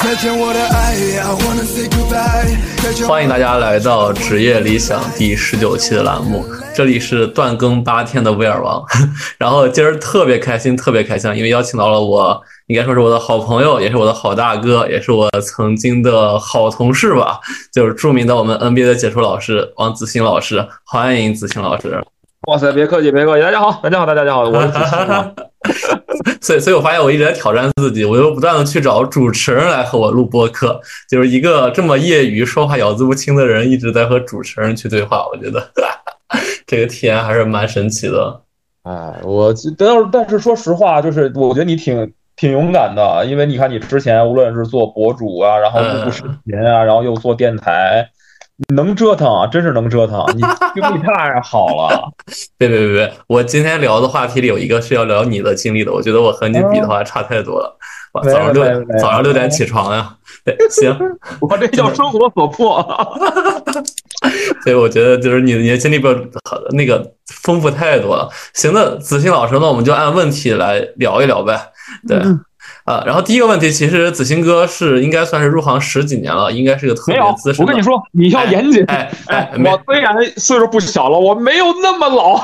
再见我的爱，I wanna say goodbye。欢迎大家来到职业理想第十九期的栏目，这里是断更八天的威尔王。然后今儿特别开心，特别开心，因为邀请到了我，应该说是我的好朋友，也是我的好大哥，也是我曾经的好同事吧，就是著名的我们 NBA 的解说老师王子欣老师。欢迎子欣老师。哇塞，别客气，别客气，大家好，大家好，大家好，我是主持人。所以，所以我发现我一直在挑战自己，我又不断的去找主持人来和我录播客，就是一个这么业余、说话咬字不清的人，一直在和主持人去对话。我觉得这个体验还是蛮神奇的。哎，我但是但是说实话，就是我觉得你挺挺勇敢的，因为你看你之前无论是做博主啊，然后录视频啊，然后又做电台。能折腾啊，真是能折腾！你经历太好了。别别别别，我今天聊的话题里有一个是要聊你的经历的。我觉得我和你比的话差太多了。早上六早上六点起床呀。对，行，我这叫生活所迫。所以我觉得就是你你的经历比那个丰富太多了。行，那子欣老师，那我们就按问题来聊一聊呗。对。啊，然后第一个问题，其实子欣哥是应该算是入行十几年了，应该是个特别资深。我跟你说，你要严谨。哎哎，我虽然岁数不小了，我没有那么老。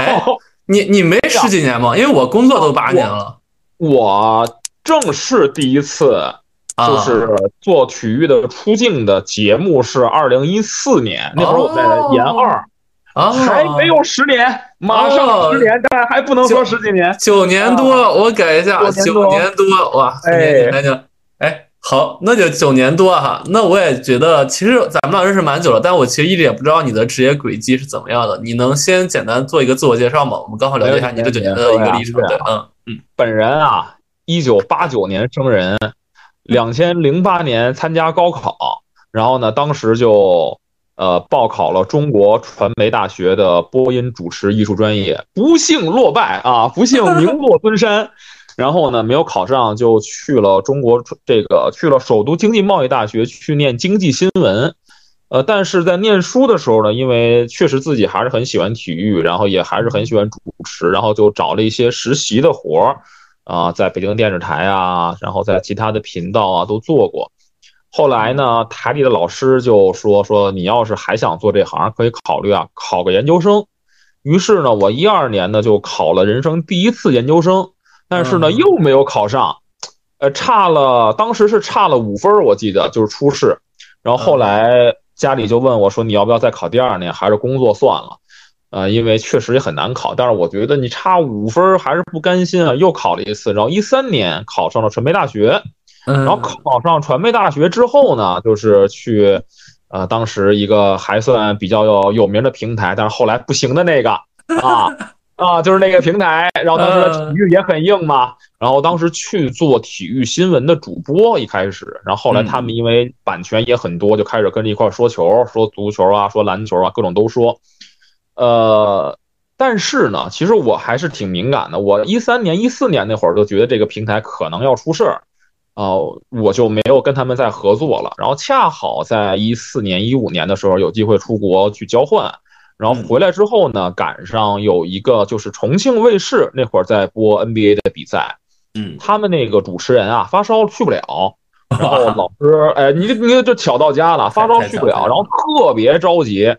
你你没十几年吗？因为我工作都八年了。我正式第一次就是做体育的出镜的节目是二零一四年，那会儿我在研二。还没有十年，马上十年，但还不能说十几年，九年多，我改一下，九年多，哇，哎，那就，哎，好，那就九年多哈，那我也觉得，其实咱们俩认识蛮久了，但我其实一直也不知道你的职业轨迹是怎么样的，你能先简单做一个自我介绍吗？我们刚好了解一下你这九年的一个历程。对，嗯嗯，本人啊，一九八九年生人，两千零八年参加高考，然后呢，当时就。呃，报考了中国传媒大学的播音主持艺术专业，不幸落败啊，不幸名落孙山。然后呢，没有考上，就去了中国这个去了首都经济贸易大学去念经济新闻。呃，但是在念书的时候呢，因为确实自己还是很喜欢体育，然后也还是很喜欢主持，然后就找了一些实习的活儿啊，在北京电视台啊，然后在其他的频道啊都做过。后来呢，台里的老师就说说你要是还想做这行，可以考虑啊考个研究生。于是呢，我一二年呢就考了人生第一次研究生，但是呢又没有考上，呃差了，当时是差了五分，我记得就是初试。然后后来家里就问我说你要不要再考第二年，还是工作算了？呃，因为确实也很难考，但是我觉得你差五分还是不甘心啊，又考了一次。然后一三年考上了传媒大学。然后考上传媒大学之后呢，就是去，呃，当时一个还算比较有有名的平台，但是后来不行的那个啊 啊，就是那个平台。然后当时的体育也很硬嘛，然后当时去做体育新闻的主播，一开始，然后后来他们因为版权也很多，就开始跟着一块说球，说足球啊，说篮球啊，各种都说。呃，但是呢，其实我还是挺敏感的。我一三年、一四年那会儿就觉得这个平台可能要出事儿。哦，我就没有跟他们再合作了。然后恰好在一四年、一五年的时候有机会出国去交换，然后回来之后呢，赶上有一个就是重庆卫视那会儿在播 NBA 的比赛，嗯，他们那个主持人啊发烧去不了，然后老师，哎，你你这巧到家了，发烧去不了，然后特别着急，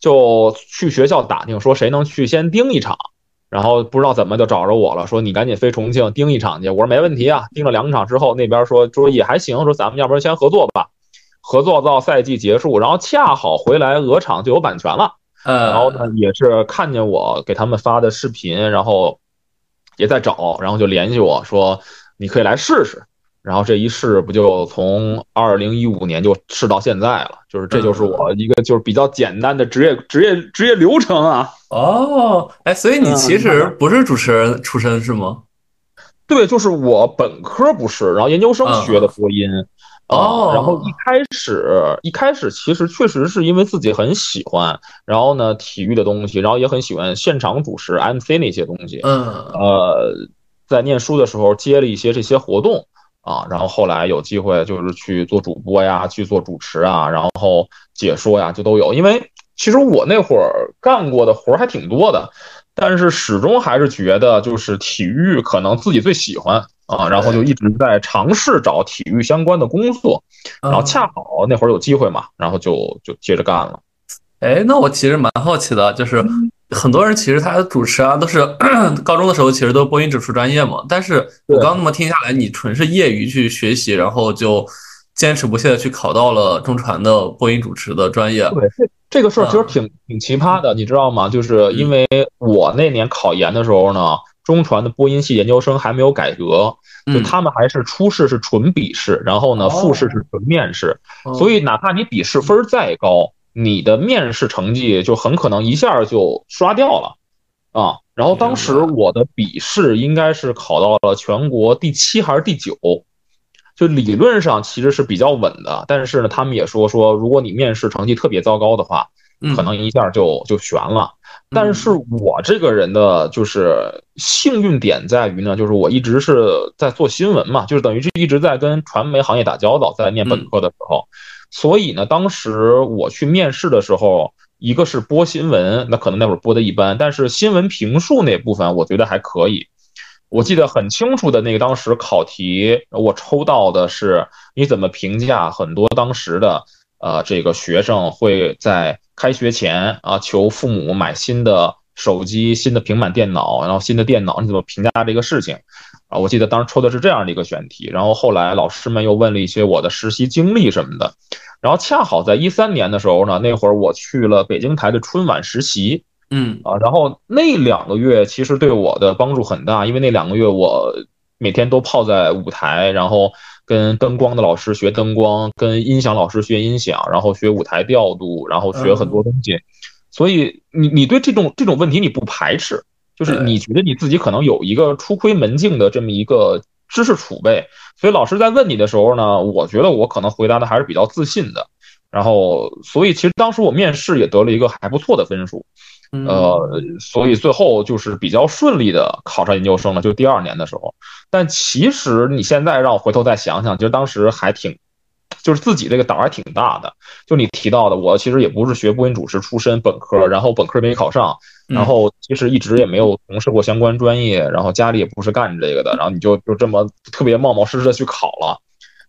就去学校打听说谁能去先盯一场。然后不知道怎么就找着我了，说你赶紧飞重庆盯一场去。我说没问题啊，盯了两场之后，那边说说也还行，说咱们要不然先合作吧，合作到赛季结束，然后恰好回来鹅厂就有版权了，呃，然后呢也是看见我给他们发的视频，然后也在找，然后就联系我说你可以来试试。然后这一试不就从二零一五年就试到现在了，就是这就是我一个就是比较简单的职业职业职业流程啊。哦，哎，所以你其实不是主持人出身是吗？对，就是我本科不是，然后研究生学的播音。哦，然后一开始一开始其实确实是因为自己很喜欢，然后呢体育的东西，然后也很喜欢现场主持 MC 那些东西。嗯，呃，在念书的时候接了一些这些活动。啊，然后后来有机会就是去做主播呀，去做主持啊，然后解说呀，就都有。因为其实我那会儿干过的活儿还挺多的，但是始终还是觉得就是体育可能自己最喜欢啊，然后就一直在尝试找体育相关的工作，然后恰好那会儿有机会嘛，然后就就接着干了。哎，那我其实蛮好奇的，就是很多人其实他的主持啊都是 高中的时候其实都是播音主持专业嘛，但是我刚那么听下来，你纯是业余去学习，然后就坚持不懈的去考到了中传的播音主持的专业。对，这这个事儿其实挺挺奇葩的，你知道吗？就是因为我那年考研的时候呢，中传的播音系研究生还没有改革，就他们还是初试是纯笔试，然后呢复试是纯面试，所以哪怕你笔试分再高。你的面试成绩就很可能一下就刷掉了，啊，然后当时我的笔试应该是考到了全国第七还是第九，就理论上其实是比较稳的，但是呢，他们也说说如果你面试成绩特别糟糕的话，可能一下就就悬了。但是我这个人的就是幸运点在于呢，就是我一直是在做新闻嘛，就是等于是一直在跟传媒行业打交道，在念本科的时候。所以呢，当时我去面试的时候，一个是播新闻，那可能那会儿播的一般，但是新闻评述那部分我觉得还可以。我记得很清楚的那个当时考题，我抽到的是你怎么评价很多当时的呃这个学生会在开学前啊求父母买新的手机、新的平板电脑，然后新的电脑你怎么评价这个事情？啊，我记得当时抽的是这样的一个选题，然后后来老师们又问了一些我的实习经历什么的，然后恰好在一三年的时候呢，那会儿我去了北京台的春晚实习，嗯啊，然后那两个月其实对我的帮助很大，因为那两个月我每天都泡在舞台，然后跟灯光的老师学灯光，跟音响老师学音响，然后学舞台调度，然后学很多东西，所以你你对这种这种问题你不排斥。就是你觉得你自己可能有一个初窥门径的这么一个知识储备，所以老师在问你的时候呢，我觉得我可能回答的还是比较自信的。然后，所以其实当时我面试也得了一个还不错的分数，呃，所以最后就是比较顺利的考上研究生了，就第二年的时候。但其实你现在让我回头再想想，其实当时还挺。就是自己这个胆儿还挺大的，就你提到的，我其实也不是学播音主持出身，本科，然后本科没考上，然后其实一直也没有从事过相关专业，然后家里也不是干这个的，然后你就就这么特别冒冒失失的去考了，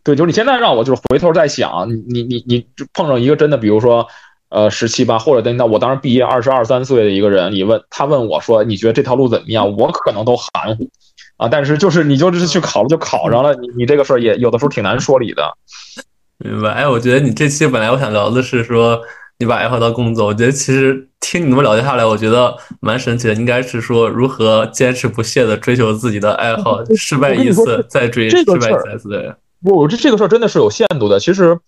对，就是你现在让我就是回头再想，你你你就碰上一个真的，比如说，呃，十七八或者等到我当时毕业二十二三岁的一个人，你问他问我说你觉得这条路怎么样，我可能都含糊，啊，但是就是你就是去考了就考上了，你你这个事儿也有的时候挺难说理的。明白，哎，我觉得你这期本来我想聊的是说你把爱好当工作，我觉得其实听你那么了解下来，我觉得蛮神奇的。应该是说如何坚持不懈的追求自己的爱好，失败一次再追，失败再次。不，我这这个事儿真的是有限度的。其实，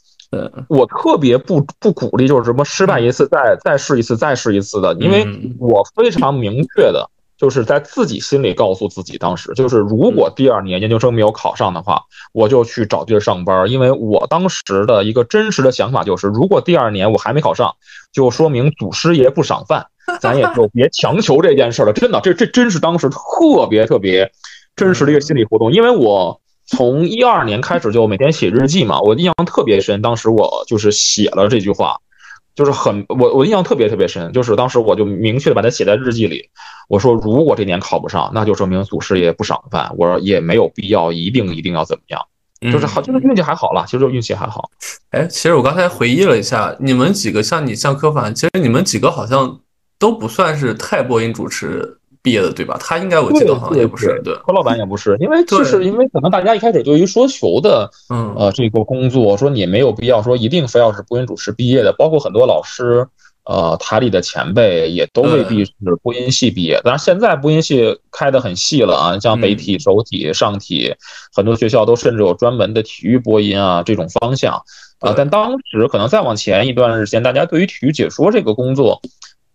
我特别不不鼓励就是什么失败一次再再试一次再试一次的，因为我非常明确的。就是在自己心里告诉自己，当时就是如果第二年研究生没有考上的话，我就去找地儿上班。因为我当时的一个真实的想法就是，如果第二年我还没考上，就说明祖师爷不赏饭，咱也就别强求这件事了。真的，这这真是当时特别特别真实的一个心理活动。因为我从一二年开始就每天写日记嘛，我印象特别深。当时我就是写了这句话。就是很我我印象特别特别深，就是当时我就明确的把它写在日记里，我说如果这年考不上，那就说明祖师爷不赏饭，我说也没有必要一定一定要怎么样，就是好就是运气还好了，其实运气还好。哎，其实我刚才回忆了一下，你们几个像你像柯凡，其实你们几个好像都不算是太播音主持。毕业的对吧？他应该我记得好像也不是，对，何老板也不是，因为就是因为可能大家一开始对于说球的，嗯呃这个工作，说你没有必要说一定非要是播音主持毕业的，包括很多老师，呃台里的前辈也都未必是播音系毕业。当然现在播音系开的很细了啊，像北体、首体、上体，很多学校都甚至有专门的体育播音啊这种方向啊。但当时可能再往前一段时间，大家对于体育解说这个工作，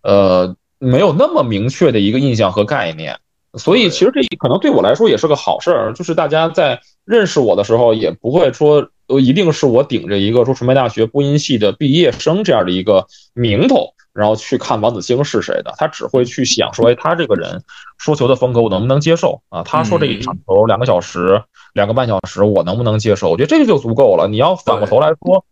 呃。没有那么明确的一个印象和概念，所以其实这可能对我来说也是个好事儿，就是大家在认识我的时候，也不会说呃一定是我顶着一个说传媒大学播音系的毕业生这样的一个名头，然后去看王子星是谁的，他只会去想说，哎，他这个人说球的风格我能不能接受啊？他说这一场球两个小时、两个半小时，我能不能接受？我觉得这个就足够了。你要反过头来说。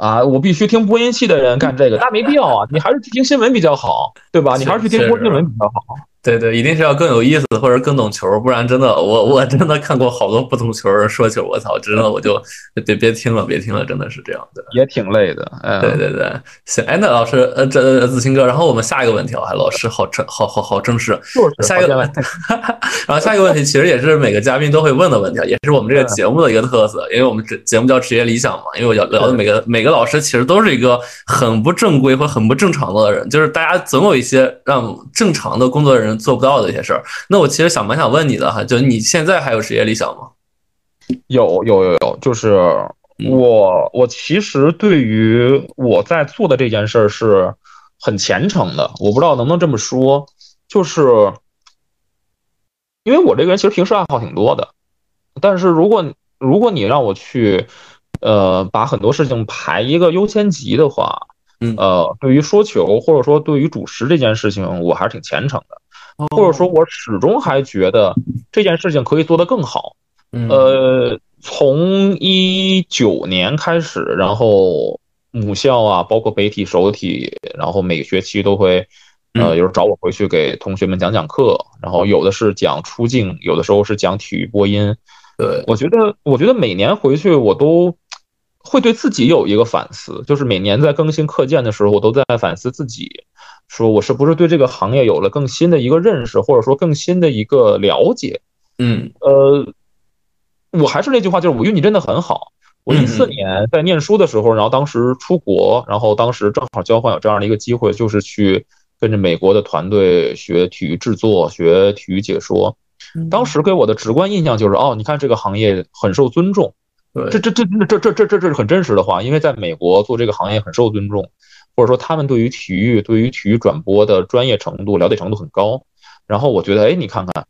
啊，我必须听播音系的人干这个，那没必要啊！你还是去听新闻比较好，对吧？你还是去听播新闻比较好。对对，一定是要更有意思或者更懂球，不然真的，我我真的看过好多不懂球人说球，我操，真的我就别别听了，别听了，真的是这样的，也挺累的。哎，对对对，行，哎，那老师，呃，这子清哥，然后我们下一个问题啊，老师好正，好好好正式，下一个，然后下一个问题其实也是每个嘉宾都会问的问题，也是我们这个节目的一个特色，因为我们这节目叫职业理想嘛，因为我要聊的每个每个老师其实都是一个很不正规或很不正常的人，就是大家总有一些让正常的工作人做不到的一些事儿。那我其实想蛮想问你的哈，就你现在还有职业理想吗？有有有有，就是我我其实对于我在做的这件事儿是很虔诚的，我不知道能不能这么说，就是因为我这个人其实平时爱好挺多的，但是如果如果你让我去呃把很多事情排一个优先级的话，嗯呃，对于说球或者说对于主持这件事情，我还是挺虔诚的。或者说，我始终还觉得这件事情可以做得更好。呃，从一九年开始，然后母校啊，包括北体、首体，然后每个学期都会，呃，有时候找我回去给同学们讲讲课。然后有的是讲出镜，有的时候是讲体育播音。对我觉得，我觉得每年回去我都会对自己有一个反思，就是每年在更新课件的时候，我都在反思自己。说我是不是对这个行业有了更新的一个认识，或者说更新的一个了解？嗯，呃，我还是那句话，就是我运气真的很好。我一四年在念书的时候，然后当时出国，然后当时正好交换有这样的一个机会，就是去跟着美国的团队学体育制作、学体育解说。当时给我的直观印象就是，哦，你看这个行业很受尊重。对，这这这这这这这这是很真实的话，因为在美国做这个行业很受尊重。或者说，他们对于体育、对于体育转播的专业程度、了解程度很高。然后我觉得，哎，你看看，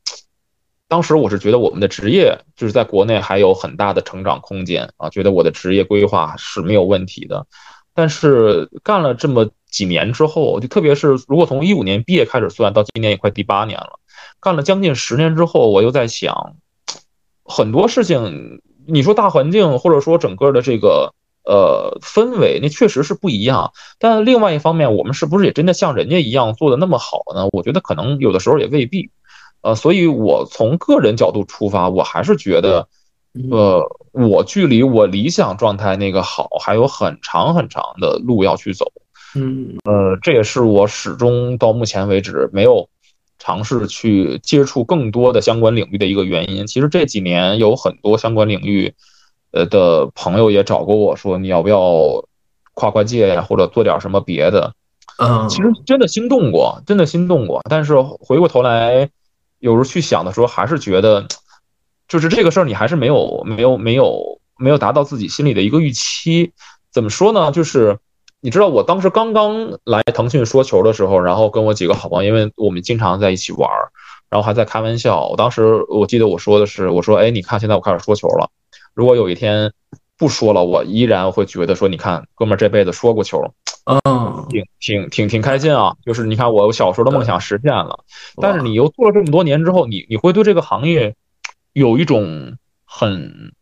当时我是觉得我们的职业就是在国内还有很大的成长空间啊，觉得我的职业规划是没有问题的。但是干了这么几年之后，就特别是如果从一五年毕业开始算，到今年也快第八年了，干了将近十年之后，我又在想，很多事情，你说大环境，或者说整个的这个。呃，氛围那确实是不一样，但另外一方面，我们是不是也真的像人家一样做的那么好呢？我觉得可能有的时候也未必。呃，所以我从个人角度出发，我还是觉得，呃，我距离我理想状态那个好还有很长很长的路要去走。嗯，呃，这也是我始终到目前为止没有尝试去接触更多的相关领域的一个原因。其实这几年有很多相关领域。呃的朋友也找过我说你要不要跨跨界呀，或者做点什么别的。嗯，其实真的心动过，真的心动过。但是回过头来，有时候去想的时候，还是觉得，就是这个事儿你还是没有没有没有没有达到自己心里的一个预期。怎么说呢？就是你知道，我当时刚刚来腾讯说球的时候，然后跟我几个好朋友，因为我们经常在一起玩，然后还在开玩笑。我当时我记得我说的是，我说，哎，你看现在我开始说球了。如果有一天不说了，我依然会觉得说，你看，哥们儿这辈子说过球，嗯，挺挺挺挺开心啊。就是你看，我小时候的梦想实现了。但是你又做了这么多年之后，你你会对这个行业有一种很，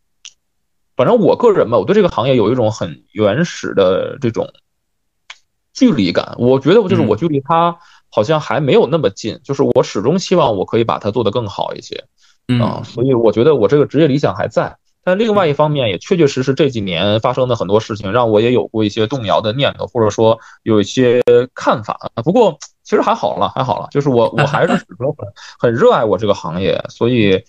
反正我个人吧，我对这个行业有一种很原始的这种距离感。我觉得我就是我距离它好像还没有那么近，就是我始终希望我可以把它做得更好一些。啊，所以我觉得我这个职业理想还在，但另外一方面也确确实实这几年发生的很多事情，让我也有过一些动摇的念头，或者说有一些看法。不过其实还好了，还好了，就是我我还是始终很很热爱我这个行业，所以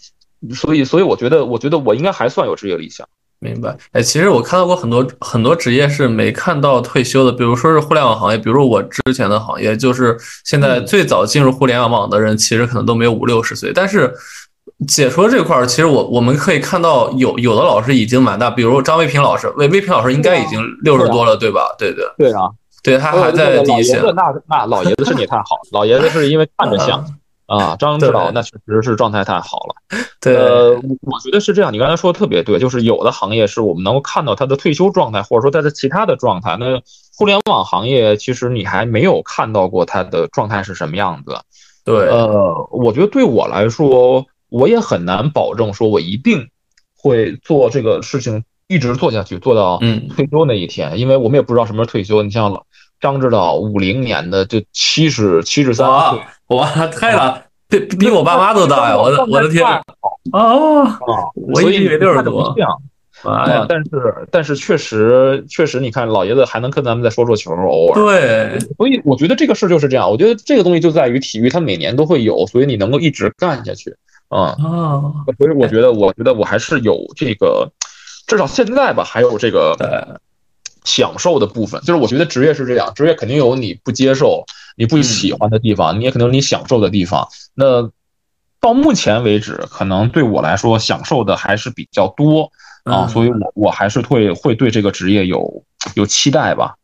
所以所以我觉得我觉得我应该还算有职业理想。明白？哎，其实我看到过很多很多职业是没看到退休的，比如说是互联网行业，比如我之前的行业，就是现在最早进入互联网的人，其实可能都没有五六十岁，但是。解说这块儿，其实我我们可以看到，有有的老师已经蛮大，比如张卫平老师，魏卫平老师应该已经六十多了，对吧？对对对啊，对他还在第一线。那那老爷子身体太好，老爷子是因为看着像啊。张指导那确实是状态太好了。对，呃，我觉得是这样。你刚才说的特别对，就是有的行业是我们能够看到他的退休状态，或者说他的其他的状态。那互联网行业其实你还没有看到过他的状态是什么样子。对，呃，我觉得对我来说。我也很难保证说，我一定会做这个事情一直做下去，做到退休那一天，因为我们也不知道什么时候退休。你像张指导五零年的，就七十七十三岁，哇，太了，比比我爸妈都大呀！我的我的天！哦，啊，我以为六十多。啊，但是但是确实确实，你看老爷子还能跟咱们再说说球，偶尔。对，所以我觉得这个事就是这样。我觉得这个东西就在于体育，它每年都会有，所以你能够一直干下去。啊啊，所以我觉得，我觉得我还是有这个，至少现在吧，还有这个享受的部分。就是我觉得职业是这样，职业肯定有你不接受、你不喜欢的地方，你也可能有你享受的地方。那到目前为止，可能对我来说，享受的还是比较多。啊，所以我我还是会会对这个职业有有期待吧，啊，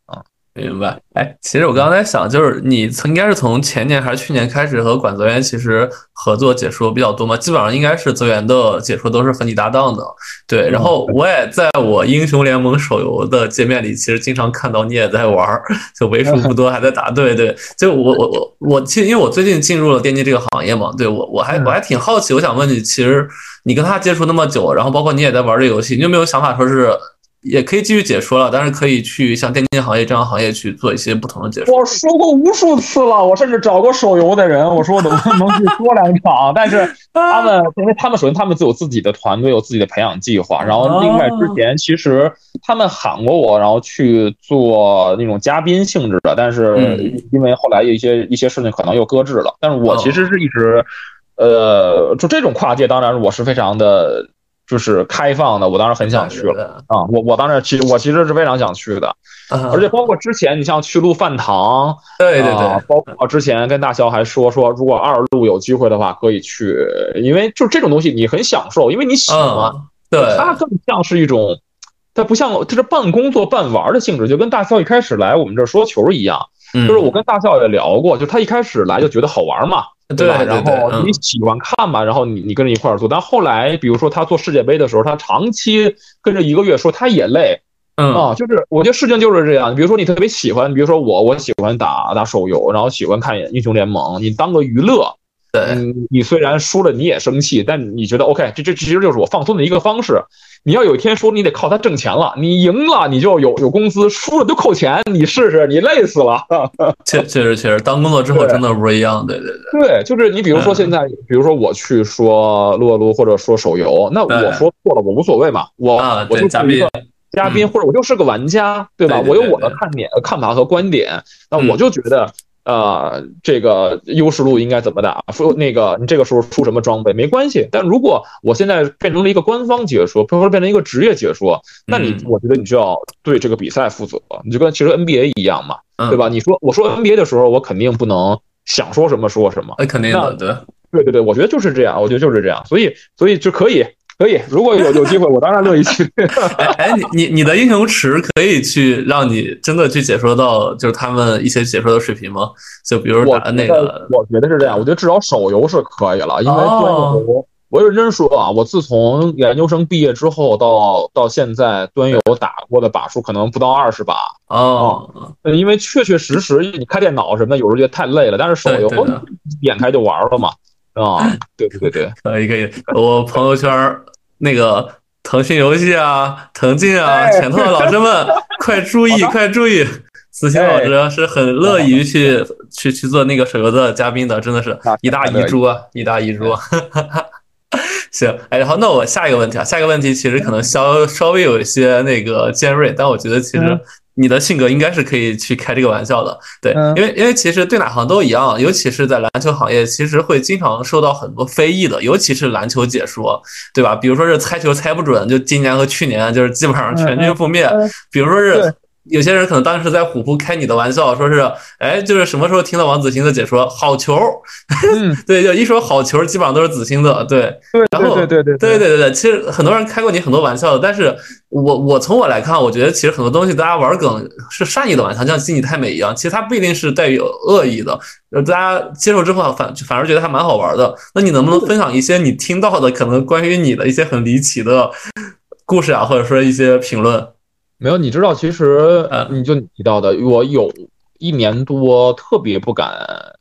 明白。哎，其实我刚才想，就是你从应该是从前年还是去年开始和管泽源其实合作解说比较多嘛，基本上应该是泽源的解说都是和你搭档的，对。然后我也在我英雄联盟手游的界面里，其实经常看到你也在玩儿，就为数不多还在打。对对，就我我我我，其实因为我最近进入了电竞这个行业嘛，对我我还我还挺好奇，我想问你，其实。你跟他接触那么久，然后包括你也在玩这游戏，你有没有想法说是也可以继续解说了？但是可以去像电竞行业这样行业去做一些不同的解说。我说过无数次了，我甚至找过手游的人，我说我能不能去说两场，但是 他们因为他们首先他们自有自己的团队，有自己的培养计划，然后另外之前其实他们喊过我，然后去做那种嘉宾性质的，但是因为后来一些一些事情可能又搁置了。但是我其实是一直。呃，就这种跨界，当然我是非常的，就是开放的。我当时很想去了啊！我我当时其实我其实是非常想去的，而且包括之前你像去录饭堂，对对对，包括之前跟大肖还说说，如果二路有机会的话可以去，因为就这种东西你很享受，因为你喜欢。对，它更像是一种，它不像它是半工作半玩的性质，就跟大肖一开始来我们这说球一样。就是我跟大肖也聊过，就他一开始来就觉得好玩嘛，对吧？然后你喜欢看嘛，然后你你跟着一块儿做。但后来，比如说他做世界杯的时候，他长期跟着一个月，说他也累，嗯啊，就是我觉得事情就是这样。比如说你特别喜欢，比如说我我喜欢打打手游，然后喜欢看英雄联盟，你当个娱乐。对，你虽然输了你也生气，但你觉得 OK，这这其实就是我放松的一个方式。你要有一天说你得靠它挣钱了，你赢了你就有有工资，输了就扣钱，你试试，你累死了。确确实确实，当工作之后真的不一样。对对对，对，就是你比如说现在，比如说我去说撸啊撸或者说手游，那我说错了我无所谓嘛，我我就嘉宾嘉宾或者我就是个玩家，对吧？我有我的看点、看法和观点，那我就觉得。呃，这个优势路应该怎么打？说那个你这个时候出什么装备没关系，但如果我现在变成了一个官方解说，或者变成一个职业解说，那你我觉得你就要对这个比赛负责，你就跟其实 NBA 一样嘛，对吧？你说我说 NBA 的时候，我肯定不能想说什么说什么，那肯定的，对，对对对，我觉得就是这样，我觉得就是这样，所以所以就可以。可以，如果有 有机会，我当然乐意去。哎，你你你的英雄池可以去让你真的去解说到，就是他们一些解说的水平吗？就比如打那个，我觉得是这样。我觉得至少手游是可以了，因为端游，我认真说啊，我自从研究生毕业之后到到现在，端游打过的把数可能不到二十把哦。因为确确实实，你开电脑什么的，有时候觉得太累了。但是手游点开就玩了嘛。对对对，可以可以。我朋友圈那个腾讯游戏啊、腾讯啊、拳头的老师们，快注意快注意！子欣老师是很乐于去去去做那个手游的嘉宾的，真的是一大遗珠啊，一大遗珠。行，哎，好，那我下一个问题啊，下一个问题其实可能稍稍微有一些那个尖锐，但我觉得其实。你的性格应该是可以去开这个玩笑的，对，因为因为其实对哪行都一样，尤其是在篮球行业，其实会经常受到很多非议的，尤其是篮球解说，对吧？比如说是猜球猜不准，就今年和去年就是基本上全军覆灭，比如说是。有些人可能当时在虎扑开你的玩笑，说是，哎，就是什么时候听到王子欣的解说好球，对，就一说好球，基本上都是子欣的，对，对，然后对对对对对。对对，其实很多人开过你很多玩笑的，但是我我从我来看，我觉得其实很多东西大家玩梗是善意的玩笑，像心你太美一样，其实它不一定是带有恶意的，呃，大家接受之后反反而觉得还蛮好玩的。那你能不能分享一些你听到的可能关于你的一些很离奇的故事啊，或者说一些评论？没有，你知道，其实你就提到的，我有一年多特别不敢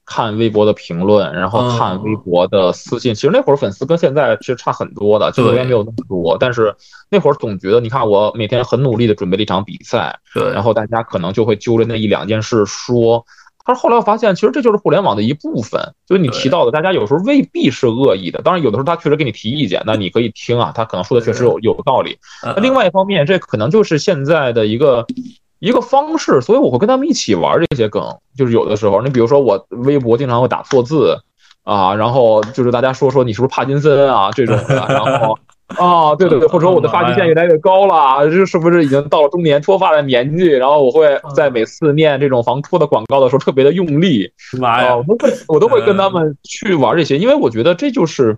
看微博的评论，然后看微博的私信。其实那会儿粉丝跟现在其实差很多的，就远没有那么多。但是那会儿总觉得，你看我每天很努力的准备了一场比赛，对，然后大家可能就会揪着那一两件事说他说后来我发现，其实这就是互联网的一部分。就是你提到的，大家有时候未必是恶意的，当然有的时候他确实给你提意见，那你可以听啊，他可能说的确实有有道理。那另外一方面，这可能就是现在的一个一个方式，所以我会跟他们一起玩这些梗。就是有的时候，你比如说我微博经常会打错字啊，然后就是大家说说你是不是帕金森啊这种的，然后。啊，对对对，或者说我的发际线越来越高了，这是不是已经到了中年脱发的年纪？然后我会在每次念这种防脱的广告的时候特别的用力。妈呀，我都会我都会跟他们去玩这些，因为我觉得这就是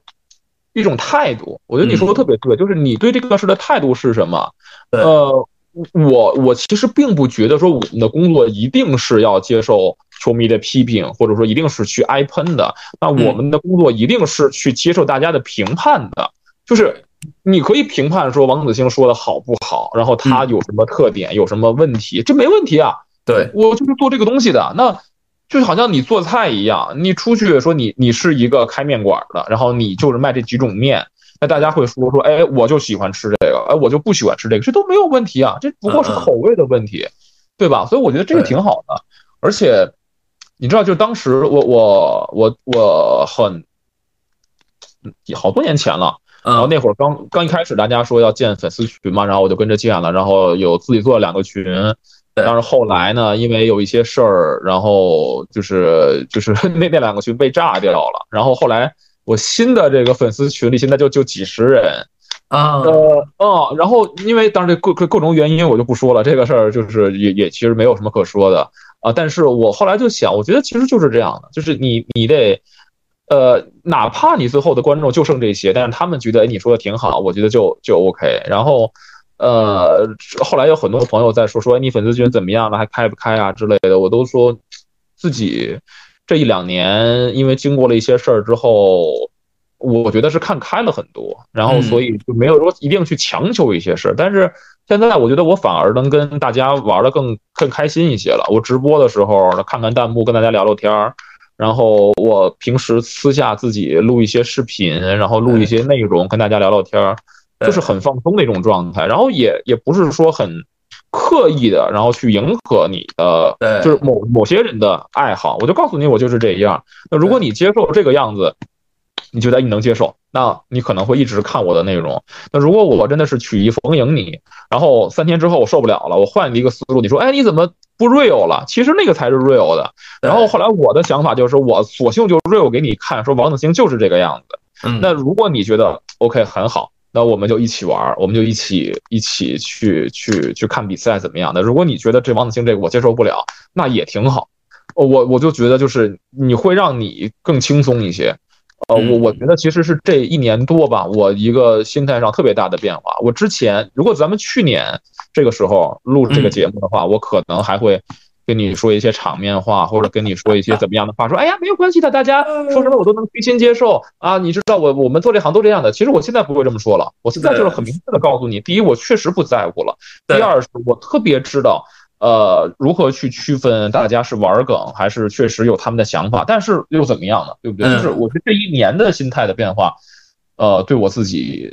一种态度。我觉得你说的特别对，就是你对这个事的态度是什么？呃，我我其实并不觉得说我们的工作一定是要接受球迷的批评，或者说一定是去挨喷的。那我们的工作一定是去接受大家的评判的，就是。你可以评判说王子星说的好不好，然后他有什么特点，有什么问题，这没问题啊。对我就是做这个东西的，那就好像你做菜一样，你出去说你你是一个开面馆的，然后你就是卖这几种面，那大家会说说，哎，我就喜欢吃这个，哎，我就不喜欢吃这个，这都没有问题啊，这不过是口味的问题，对吧？所以我觉得这个挺好的，而且你知道，就当时我我我我很好多年前了。然后那会儿刚刚一开始，大家说要建粉丝群嘛，然后我就跟着建了，然后有自己做了两个群，但是后来呢，因为有一些事儿，然后就是就是 那那两个群被炸掉了，然后后来我新的这个粉丝群里现在就就几十人啊，呃哦，然后因为当然这各各各种原因我就不说了，这个事儿就是也也其实没有什么可说的。啊，但是我后来就想，我觉得其实就是这样的，就是你你得。呃，哪怕你最后的观众就剩这些，但是他们觉得，哎，你说的挺好，我觉得就就 OK。然后，呃，后来有很多朋友在说，说哎你粉丝群怎么样了，还开不开啊之类的，我都说自己这一两年，因为经过了一些事儿之后，我觉得是看开了很多，然后所以就没有说一定去强求一些事儿。但是现在我觉得我反而能跟大家玩的更更开心一些了。我直播的时候看看弹幕，跟大家聊聊天儿。然后我平时私下自己录一些视频，然后录一些内容跟大家聊聊天儿，就是很放松的一种状态。然后也也不是说很刻意的，然后去迎合你的，就是某某些人的爱好。我就告诉你，我就是这样。那如果你接受这个样子。你觉得你能接受，那你可能会一直看我的内容。那如果我真的是曲意逢迎你，然后三天之后我受不了了，我换一个思路，你说，哎，你怎么不 real 了？其实那个才是 real 的。然后后来我的想法就是，我索性就 real 给你看，说王子星就是这个样子。那如果你觉得 OK 很好，那我们就一起玩，我们就一起一起去去去看比赛怎么样的？如果你觉得这王子星这个我接受不了，那也挺好。我我就觉得就是你会让你更轻松一些。呃，我我觉得其实是这一年多吧，我一个心态上特别大的变化。我之前如果咱们去年这个时候录这个节目的话，我可能还会跟你说一些场面话，或者跟你说一些怎么样的话，说哎呀没有关系的，大家说什么我都能虚心接受啊。你知道我我们做这行都这样的。其实我现在不会这么说了，我现在就是很明确的告诉你，第一我确实不在乎了，第二是我特别知道。呃，如何去区分大家是玩梗还是确实有他们的想法？但是又怎么样呢？对不对？就是我觉得这一年的心态的变化，呃，对我自己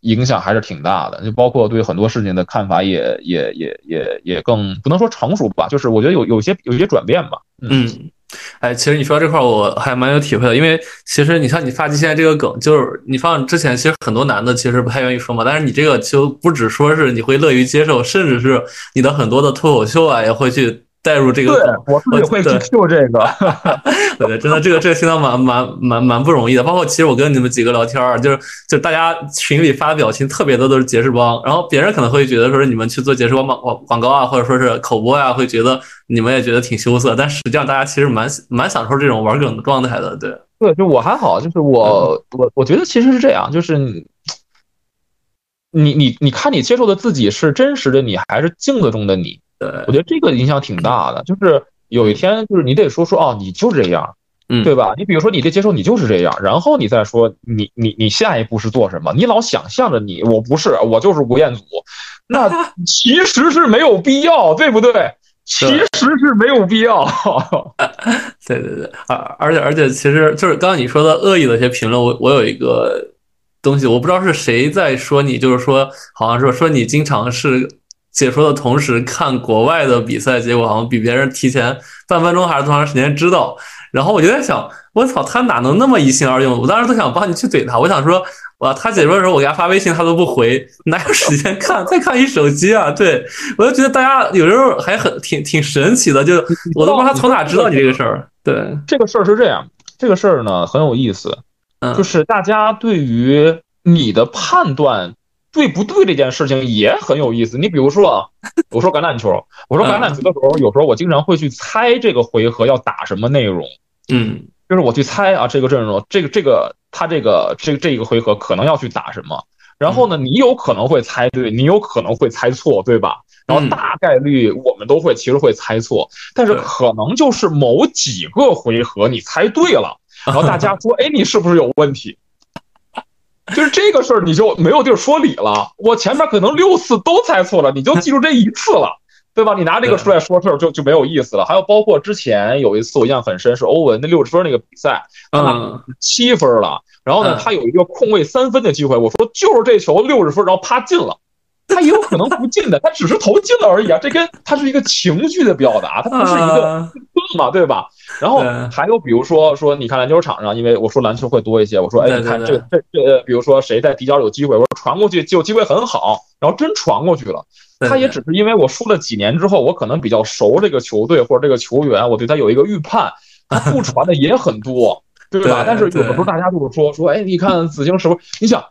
影响还是挺大的。就包括对很多事情的看法也也也也也更不能说成熟吧，就是我觉得有有些有些转变吧。嗯。哎，其实你说这块儿，我还蛮有体会的，因为其实你像你发际线这个梗，就是你放之前，其实很多男的其实不太愿意说嘛，但是你这个就不只说是你会乐于接受，甚至是你的很多的脱口秀啊也会去。带入这个，我自己会去 Q 这个，对，真的，这个这个现在蛮蛮蛮蛮不容易的。包括其实我跟你们几个聊天儿，就是就大家群里发的表情特别多都是杰士邦，然后别人可能会觉得说是你们去做杰士邦广广广告啊，或者说是口播呀，会觉得你们也觉得挺羞涩，但实际上大家其实蛮蛮享受这种玩梗的状态的，对。对，就我还好，就是我我我觉得其实是这样，就是你你你看你接受的自己是真实的你，还是镜子中的你？我觉得这个影响挺大的，就是有一天，就是你得说说哦，你就这样，嗯，对吧？你比如说，你得接受你就是这样，然后你再说你你你下一步是做什么？你老想象着你，我不是，我就是吴彦祖，那其实是没有必要，对不对？其实是没有必要。对对对，而而且而且，其实就是刚刚你说的恶意的一些评论，我我有一个东西，我不知道是谁在说你，就是说好像说说你经常是。解说的同时看国外的比赛，结果好像比别人提前半分钟还是多长时间知道。然后我就在想，我操，他哪能那么一心二用？我当时都想帮你去怼他，我想说，哇，他解说的时候我给他发微信，他都不回，哪有时间看？再看一手机啊！对我就觉得大家有时候还很挺挺神奇的，就我都不知道他从哪知道你这个事儿。对，这个事儿是这样，这个事儿呢很有意思，嗯就是大家对于你的判断对不对这件事情也很有意思。你比如说啊，我说橄榄球，我说橄榄球的时候，有时候我经常会去猜这个回合要打什么内容，嗯就是我去猜啊，这个阵容，这个这个他这个这这一个回合可能要去打什么。然后呢，你有可能会猜对，你有可能会猜错，对吧？然后嗯大概率我们都会其实会猜错，但是可能就是某几个回合你猜对了，然后大家说，哎，你是不是有问题？就是这个事儿你就没有地儿说理了。我前面可能六次都猜错了，你就记住这一次了。对吧？你拿这个出来说事儿就就没有意思了。还有包括之前有一次我印象很深，是欧文那六十分那个比赛，嗯七分了，然后呢嗯，他有一个空位三分的机会，我说就是这球六十分，然后啪进了。他也有可能不进的，他只是投进了而已啊！这跟他是一个情绪的表达，他不是一个啊盾嘛，对吧？然后还有比如说说，你看篮球场上，因为我说篮球会多一些，我说哎，你看这这这，呃比如说谁在底角有机会，我说传过去就机会很好，然后真传过去了。对他也只是因为我输了几年之后，我可能比较熟这个球队或者这个球员，我对他有一个预判，他不传的也很多，对吧？但是有的时候大家就是说说，哎，你看子星是不是？你想，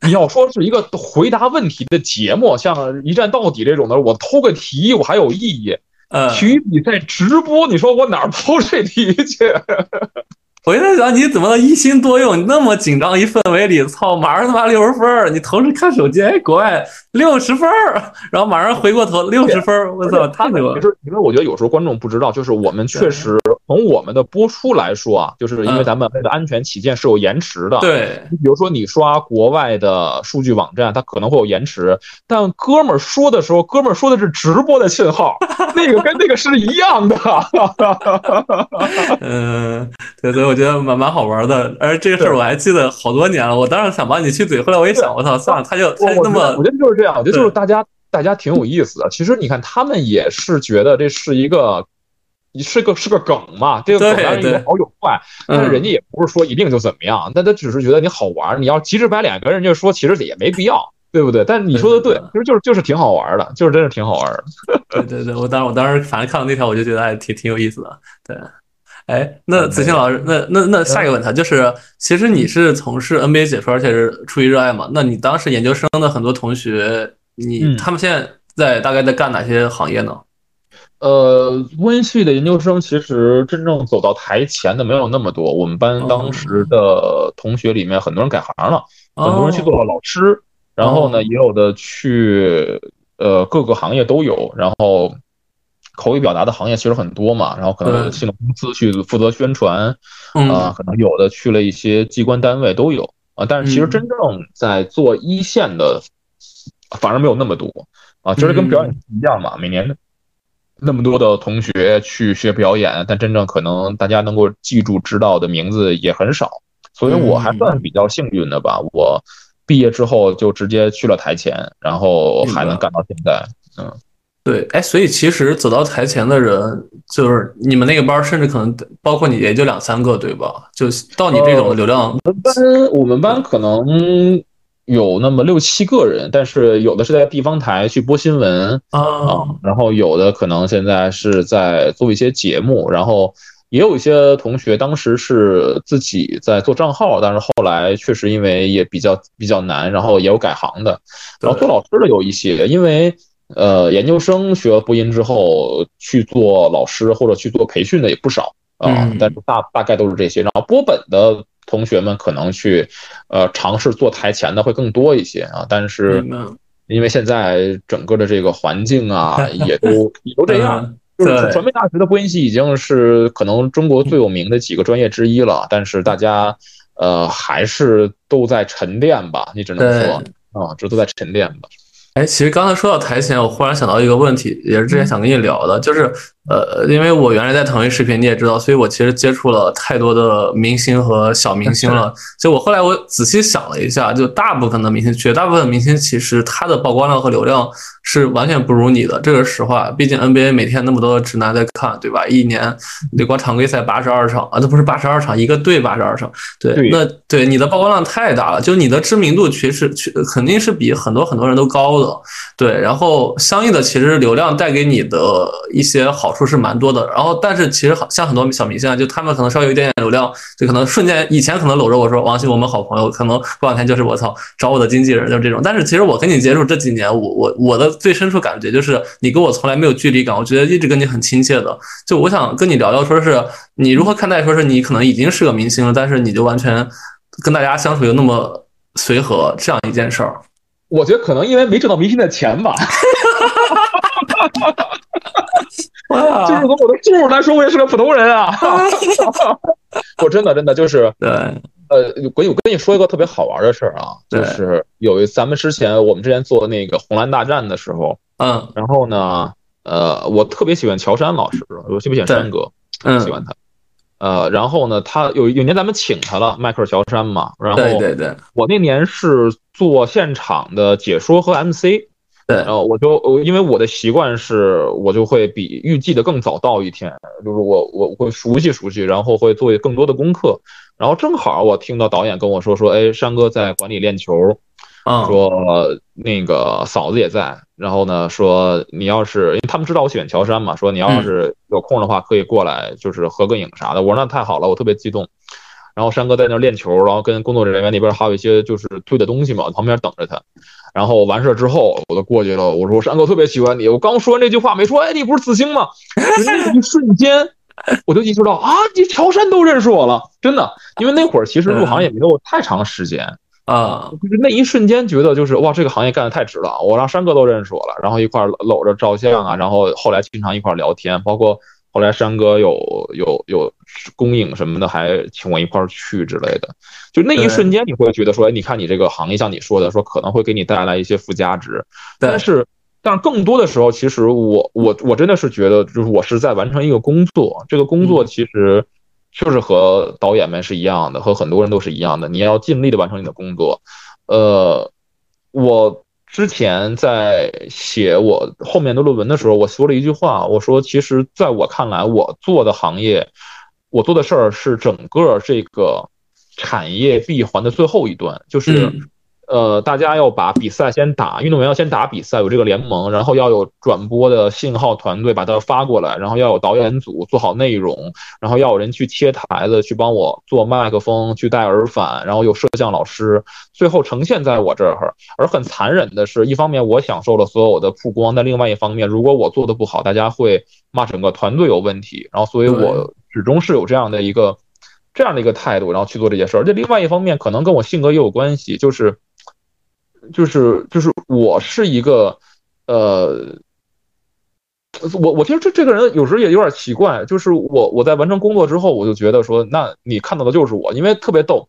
你要说是一个回答问题的节目，像一站到底这种的，我偷个题我还有意义。嗯，体育比赛直播，你说我哪儿 偷这题去？我就在想你怎么能一心多用？你那么紧张一氛围里，操，马上他妈六十分儿，你同时看手机，哎，国外六十分儿，然后马上回过头六十分儿，我操，太牛了！其实，因为我觉得有时候观众不知道，就是我们确实从我们的播出来说啊，就是因为嗯咱们为了安全起见是有延迟的。，对，你比如说你刷国外的数据网站，它可能会有延迟，但哥们儿说的时候，哥们儿说的是直播的信号，那个跟那个是一样的。嗯，对对，我觉得蛮蛮好玩的。而这个事儿我还记得好多年了，我当时想帮你去怼，后来我一想，我操，算了，他就他我我觉得那么我觉得就是这样，我觉得就是大家大家挺有意思的。其实你看，他们也是觉得这是一个。你是个是个梗嘛，这个梗对当然有对好有坏，但是嗯人家也不是说一定就怎么样，但他只是觉得你好玩。你要急着白脸跟人家说，其实也没必要，对不对？但你说的对，其实就是就是挺好玩的，就是真是挺好玩的。对对对，我当时我当时反正看到那条，我就觉得还挺挺有意思的。对，哎，那子欣老师，那那那下一个问题啊就是，其实你是从事 NBA 解说，而且是出于热爱嘛？那你当时研究生的很多同学，你嗯他们现在在大概在干哪些行业呢？呃，温系的研究生其实真正走到台前的没有那么多。我们班当时的同学里面，很多人改行了，很多人去做了老师，然后呢，哦也有的去呃各个行业都有。然后口语表达的行业其实很多嘛，然后可能有的对新的公司去负责宣传嗯啊，可能有的去了一些机关单位都有啊。但是其实嗯真正在做一线的，反而没有那么多啊。其实跟表演一样嘛，每年那么多的同学去学表演，但真正可能大家能够记住知道的名字也很少，所以我还算比较幸运的吧。我毕业之后就直接去了台前，然后还能干到现在。嗯，对，哎，所以其实走到台前的人，就是你们那个班，甚至可能包括你，也就两三个，对吧？就到你这种的流量，我们班我们班可能有那么六七个人，但是有的是在地方台去播新闻啊啊，，然后有的可能现在是在做一些节目，然后也有一些同学当时是自己在做账号，但是后来确实因为也比较比较难，然后也有改行的，然后做老师的有一些，因为呃研究生学了播音之后去做老师或者去做培训的也不少啊嗯，但是大大概都是这些，然后播本的。同学们可能去，呃，尝试做台前的会更多一些啊，但是因为现在整个的这个环境啊，也都也都这样。嗯就是传媒大学的播音系已经是可能中国最有名的几个专业之一了，但是大家呃还是都在沉淀吧，你只能说啊，这都在沉淀吧。哎，其实刚才说到台前，我忽然想到一个问题，也是之前想跟你聊的，就是呃，因为我原来在腾讯视频，你也知道，所以我其实接触了太多的明星和小明星了。所以我后来我仔细想了一下，就大部分的明星，绝大部分明星其实他的曝光量和流量是完全不如你的，这个是实话。毕竟 NBA 每天那么多的直男在看，对吧？一年得光常规赛八十二场啊，那不是八十二场，一个队八十二场，对，对那对你的曝光量太大了，就你的知名度其实去肯定是比很多很多人都高的，对。然后相应的，其实流量带给你的一些好处是蛮多的。然后，但是其实好像很多小明星啊，就他们可能稍微有一点点流量，就可能瞬间以前可能搂着我说王鑫，我们好朋友，可能过两天就是我操找我的经纪人，就是这种。但是其实我跟你接触这几年，我我我的最深处感觉就是你跟我从来没有距离感，我觉得一直跟你很亲切的。就我想跟你聊聊，说是你如何看待，说是你可能已经是个明星了，但是你就完全跟大家相处又那么随和这样一件事儿。我觉得可能因为没挣到明星的钱吧。就是从我的数来说，我也是个普通人啊。我真的真的就是对。呃，我我跟你说一个特别好玩的事儿啊，就是有一咱们之前我们之前做那个红蓝大战的时候，嗯，然后呢，呃，我特别喜欢乔杉老师，我特别喜欢山哥，嗯，喜欢他。呃，然后呢，他有有年咱们请他了，迈克尔乔杉嘛，然后对对对，我那年是做现场的解说和 MC。对，然后我就因为我的习惯是，我就会比预计的更早到一天，就是我我会熟悉熟悉，然后会做更多的功课。然后正好我听到导演跟我说说，哎，山哥在馆里练球，说那个嫂子也在。然后呢，说你要是因为他们知道我喜欢乔杉嘛，说你要是有空的话可以过来，就是合个影啥的。我说那太好了，我特别激动。然后山哥在那练球，然后跟工作人员那边还有一些就是推的东西嘛，旁边等着他。然后完事之后，我就过去了。我说：“山哥特别喜欢你。”我刚说完这句话，没说，哎，你不是子星吗？那一瞬间，我就意识到啊，这乔杉都认识我了，真的。因为那会儿其实入行也没有太长时间啊，就是那一瞬间觉得就是哇，这个行业干的太值了。我让山哥都认识我了，然后一块搂着照相啊，然后后来经常一块聊天，包括后来山哥有有有公映什么的，还请我一块儿去之类的。就那一瞬间，你会觉得说，哎，你看你这个行业，像你说的，说可能会给你带来一些附加值，但是，但是更多的时候，其实我我我真的是觉得，就是我是在完成一个工作，这个工作其实就是和导演们是一样的，和很多人都是一样的，你要尽力的完成你的工作。呃，我之前在写我后面的论文的时候，我说了一句话，我说，其实在我看来，我做的行业，我做的事儿是整个这个。产业闭环的最后一段，就是，呃，大家要把比赛先打，运动员要先打比赛，有这个联盟，然后要有转播的信号团队把它发过来，然后要有导演组做好内容，然后要有人去切台子，去帮我做麦克风，去带耳返，然后有摄像老师，最后呈现在我这儿。而很残忍的是，一方面我享受了所有的曝光，但另外一方面，如果我做的不好，大家会骂整个团队有问题，然后所以我始终是有这样的一个。这样的一个态度，然后去做这件事儿。这另外一方面，可能跟我性格也有关系，就是，就是，就是我是一个，呃，我我其实这这个人有时候也有点奇怪，就是我我在完成工作之后，我就觉得说，那你看到的就是我，因为特别逗。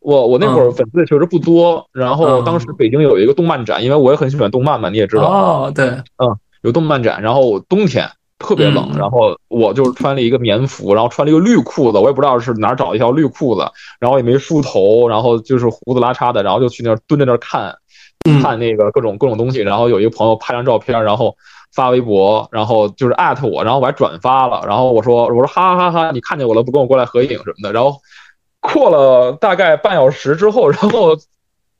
我我那会儿粉丝也确实不多，然后当时北京有一个动漫展，因为我也很喜欢动漫嘛，你也知道。哦，对，嗯，有动漫展，然后冬天。特别冷，然后我就是穿了一个棉服，然后穿了一个绿裤子，我也不知道是哪找一条绿裤子，然后也没梳头，然后就是胡子拉碴的，然后就去那儿蹲在那儿看，看那个各种各种东西，然后有一个朋友拍张照片，然后发微博，然后就是艾特我，然后我还转发了，然后我说我说哈哈哈哈，你看见我了不跟我过来合影什么的，然后过了大概半小时之后，然后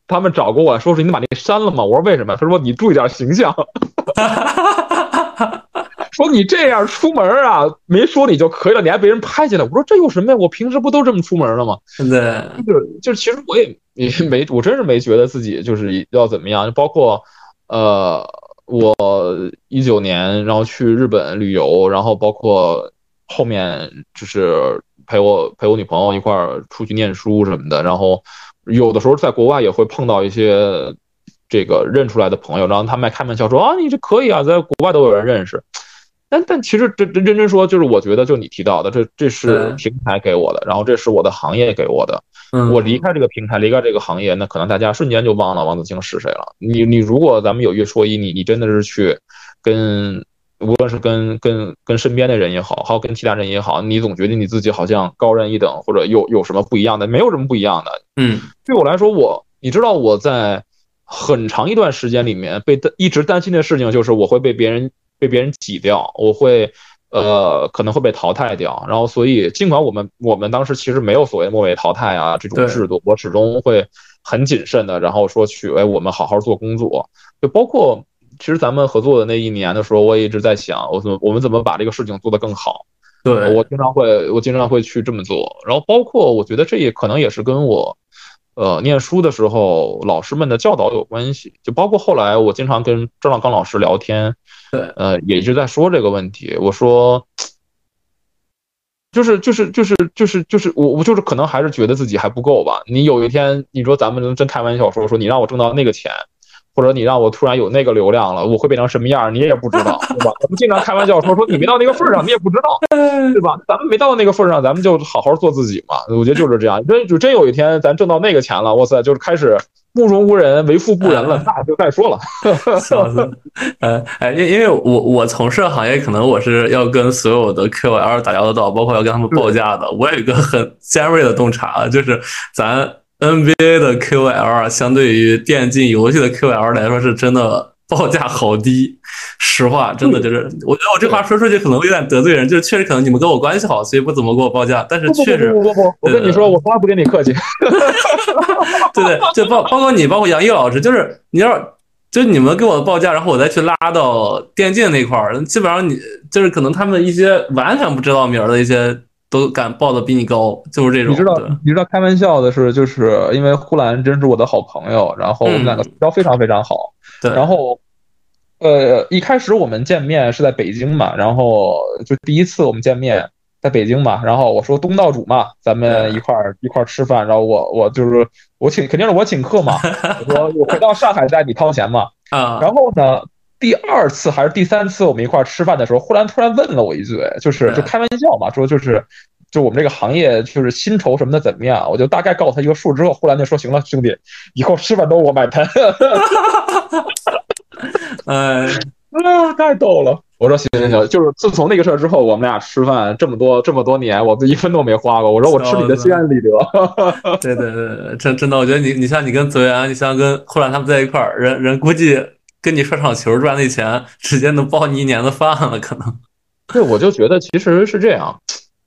他们找过我说是你把那个删了吗？我说为什么？他说你注意点形象。说你这样出门啊，没说你就可以了，你还被人拍起来。我说这有什么呀？我平时不都这么出门的吗？对，就是就是其实我也也没，我真是没觉得自己就是要怎么样。包括呃，我一九年然后去日本旅游，然后包括后面就是陪我陪我女朋友一块儿出去念书什么的。然后有的时候在国外也会碰到一些这个认出来的朋友，然后他们还开玩笑说啊，你这可以啊，在国外都有人认识。但但其实真真认真说，就是我觉得，就你提到的，这这是平台给我的，然后这是我的行业给我的。我离开这个平台，离开这个行业，那可能大家瞬间就忘了王子清是谁了。你你如果咱们有一说一，你你真的是去跟无论是跟跟跟身边的人也好，还有跟其他人也好，你总觉得你自己好像高人一等，或者有有什么不一样的？没有什么不一样的。嗯，对我来说，我你知道我在。很长一段时间里面被一直担心的事情就是我会被别人被别人挤掉，我会呃可能会被淘汰掉。然后所以尽管我们我们当时其实没有所谓末位淘汰啊这种制度，我始终会很谨慎的，然后说去哎我们好好做工作，就包括。其实咱们合作的那一年的时候，我也一直在想，我怎么我们怎么把这个事情做得更好？对我经常会我经常会去这么做。然后包括我觉得这也可能也是跟我，呃，念书的时候老师们的教导有关系。就包括后来我经常跟张绍刚老师聊天，对，呃，也一直在说这个问题。我说，就是就是就是就是就是我我就是可能还是觉得自己还不够吧。你有一天你说咱们能真开玩笑说说你让我挣到那个钱。或者你让我突然有那个流量了，我会变成什么样？你也不知道，对吧？我们经常开玩笑说说你没到那个份上，你也不知道，对吧？咱们没到那个份 上，咱们就好好做自己嘛。我觉得就是这样。真就真有一天咱挣到那个钱了，哇塞，就是开始目中无人、为富不仁了，那就再说了。笑死！呃，哎，因因为我我从事行业，可能我是要跟所有的 KOL 打交道，包括要跟他们报价的。我有一个很尖锐的洞察，就是咱。NBA 的 QL 相对于电竞游戏的 QL 来说，是真的报价好低。实话，真的就是，我觉得我这话说出去可能有点得罪人，就是确实可能你们跟我关系好，所以不怎么给我报价。但是确实，不不不，我跟你说，我从来不跟你客气。对对，就包包括你，包括杨毅老师，就是你要就你们给我的报价，然后我再去拉到电竞那块儿，基本上你就是可能他们一些完全不知道名儿的一些。都敢报的比你高，就是这种。你知道，你知道开玩笑的是，就是因为呼兰真是我的好朋友，然后我们两个交非常非常好。对。然后，呃，一开始我们见面是在北京嘛，然后就第一次我们见面在北京嘛，然后我说东道主嘛，咱们一块儿一块儿吃饭，然后我我就是我请，肯定是我请客嘛。我说我回到上海带你掏钱嘛。啊。然后呢，第二次还是第三次我们一块儿吃饭的时候，忽然突然问了我一句，就是就开玩笑嘛，说就是。就我们这个行业，就是薪酬什么的怎么样？我就大概告诉他一个数之后，忽然就说：“行了，兄弟，以后吃饭都我买单。”哎，啊，太逗了！我说：“行行行，就是自从那个事儿之后，我们俩吃饭这么多这么多年，我一分都没花过。我说我吃你的心安理得。对对对，真真的，我觉得你你像你跟泽源，你像跟后来他们在一块儿，人人估计跟你说场球赚那钱，直接能包你一年的饭了，可能。对，我就觉得其实是这样。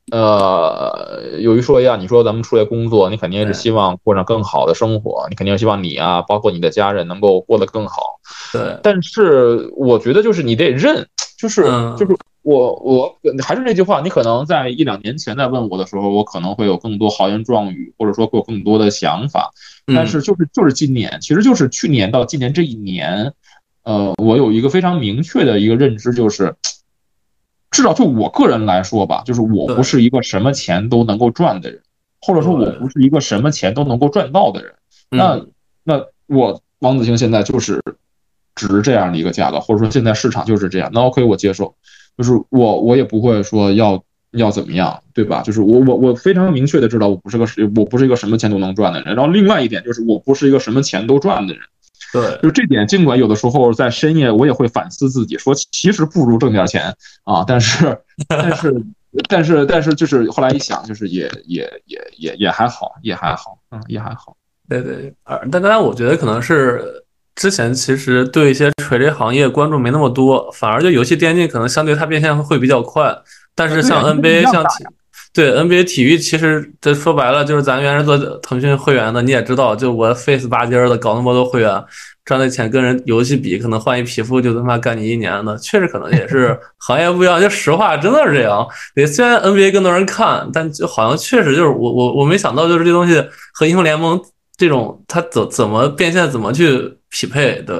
呃，有一说一啊，你说咱们出来工作，你肯定是希望过上更好的生活，你肯定希望你啊，包括你的家人能够过得更好。对，但是我觉得就是你得认，就是就是我我还是那句话，你可能在一两年前在问我的时候，我可能会有更多豪言壮语，或者说会有更多的想法。但是就是就是今年，其实就是去年到今年这一年，呃，我有一个非常明确的一个认知，就是。至少就我个人来说吧，就是我不是一个什么钱都能够赚的人，或者说我不是一个什么钱都能够赚到的人。那那我王子星现在就是值这样的一个价格，或者说现在市场就是这样，那 OK 我接受，就是我我也不会说要要怎么样，对吧？就是我我我非常明确的知道我不是个我不是一个什么钱都能赚的人。然后另外一点就是我不是一个什么钱都赚的人。对，就这点，尽管有的时候在深夜，我也会反思自己，说其实不如挣点钱啊，但是，但是，但是，但是，就是后来一想，就是也也也也也还好，也还好，嗯，也还好。对对，但当然我觉得可能是之前其实对一些垂类行业关注没那么多，反而就游戏电竞可能相对它变现会比较快，但是像 NBA 像。对 NBA 体育，其实这说白了就是咱原来做腾讯会员的，你也知道，就我费死巴筋的搞那么多会员，赚的钱跟人游戏比，可能换一皮肤就他妈干你一年的，确实可能也是 行业不一样。就实话，真的是这样。对，虽然 NBA 更多人看，但就好像确实就是我我我没想到，就是这东西和英雄联盟这种，它怎怎么变现，怎么去匹配？对。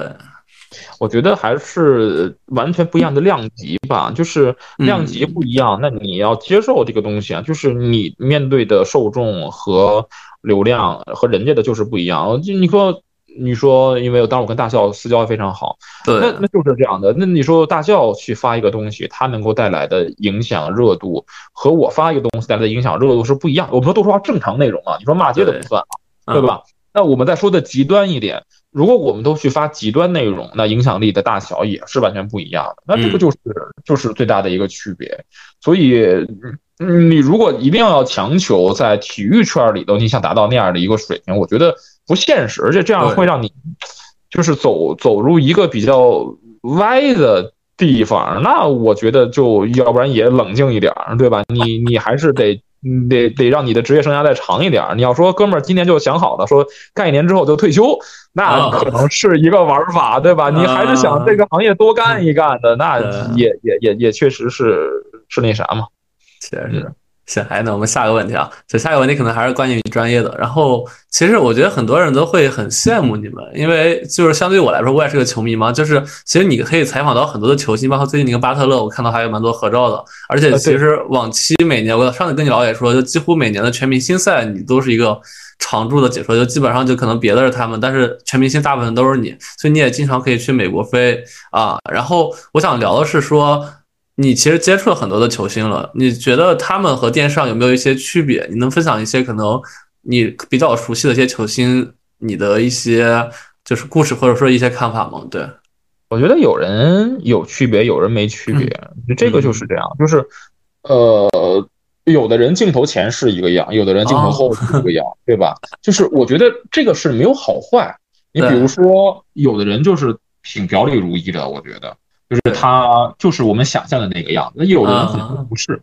我觉得还是完全不一样的量级吧，就是量级不一样，那你要接受这个东西啊，就是你面对的受众和流量和人家的就是不一样。就你说，你说，因为当时我跟大笑私交非常好，对，那那就是这样的。那你说大笑去发一个东西，它能够带来的影响热度和我发一个东西带来的影响热度是不一样。我们说都说正常内容啊，你说骂街的不算啊，对吧？那我们再说的极端一点。如果我们都去发极端内容，那影响力的大小也是完全不一样的。那这个就是就是最大的一个区别。所以，你如果一定要强求在体育圈里头，你想达到那样的一个水平，我觉得不现实，而且这样会让你就是走走入一个比较歪的地方，那我觉得就要不然也冷静一点儿，对吧？你你还是得得得让你的职业生涯再长一点儿。你要说哥们儿今年就想好了，说干一年之后就退休，那可能是一个玩法，对吧？你还是想这个行业多干一干的，那也也也也确实是是那啥嘛，确实。行，哎，那我们下个问题啊，就下个问题可能还是关于你专业的。然后，其实我觉得很多人都会很羡慕你们，因为就是相对于我来说，我也是个球迷嘛。就是其实你可以采访到很多的球星，包括最近你跟巴特勒，我看到还有蛮多合照的。而且其实往期每年，我上次跟你老也说，就几乎每年的全明星赛，你都是一个常驻的解说，就基本上就可能别的是他们，但是全明星大部分都是你，所以你也经常可以去美国飞啊。然后我想聊的是说。你其实接触了很多的球星了，你觉得他们和电视上有没有一些区别？你能分享一些可能你比较熟悉的一些球星，你的一些就是故事或者说一些看法吗？对，我觉得有人有区别，有人没区别，这个就是这样，就是呃，有的人镜头前是一个样，有的人镜头后是一个样，对吧？就是我觉得这个是没有好坏。你比如说，有的人就是挺表里如一的，我觉得。就是他，就是我们想象的那个样子。那有的人可能不是，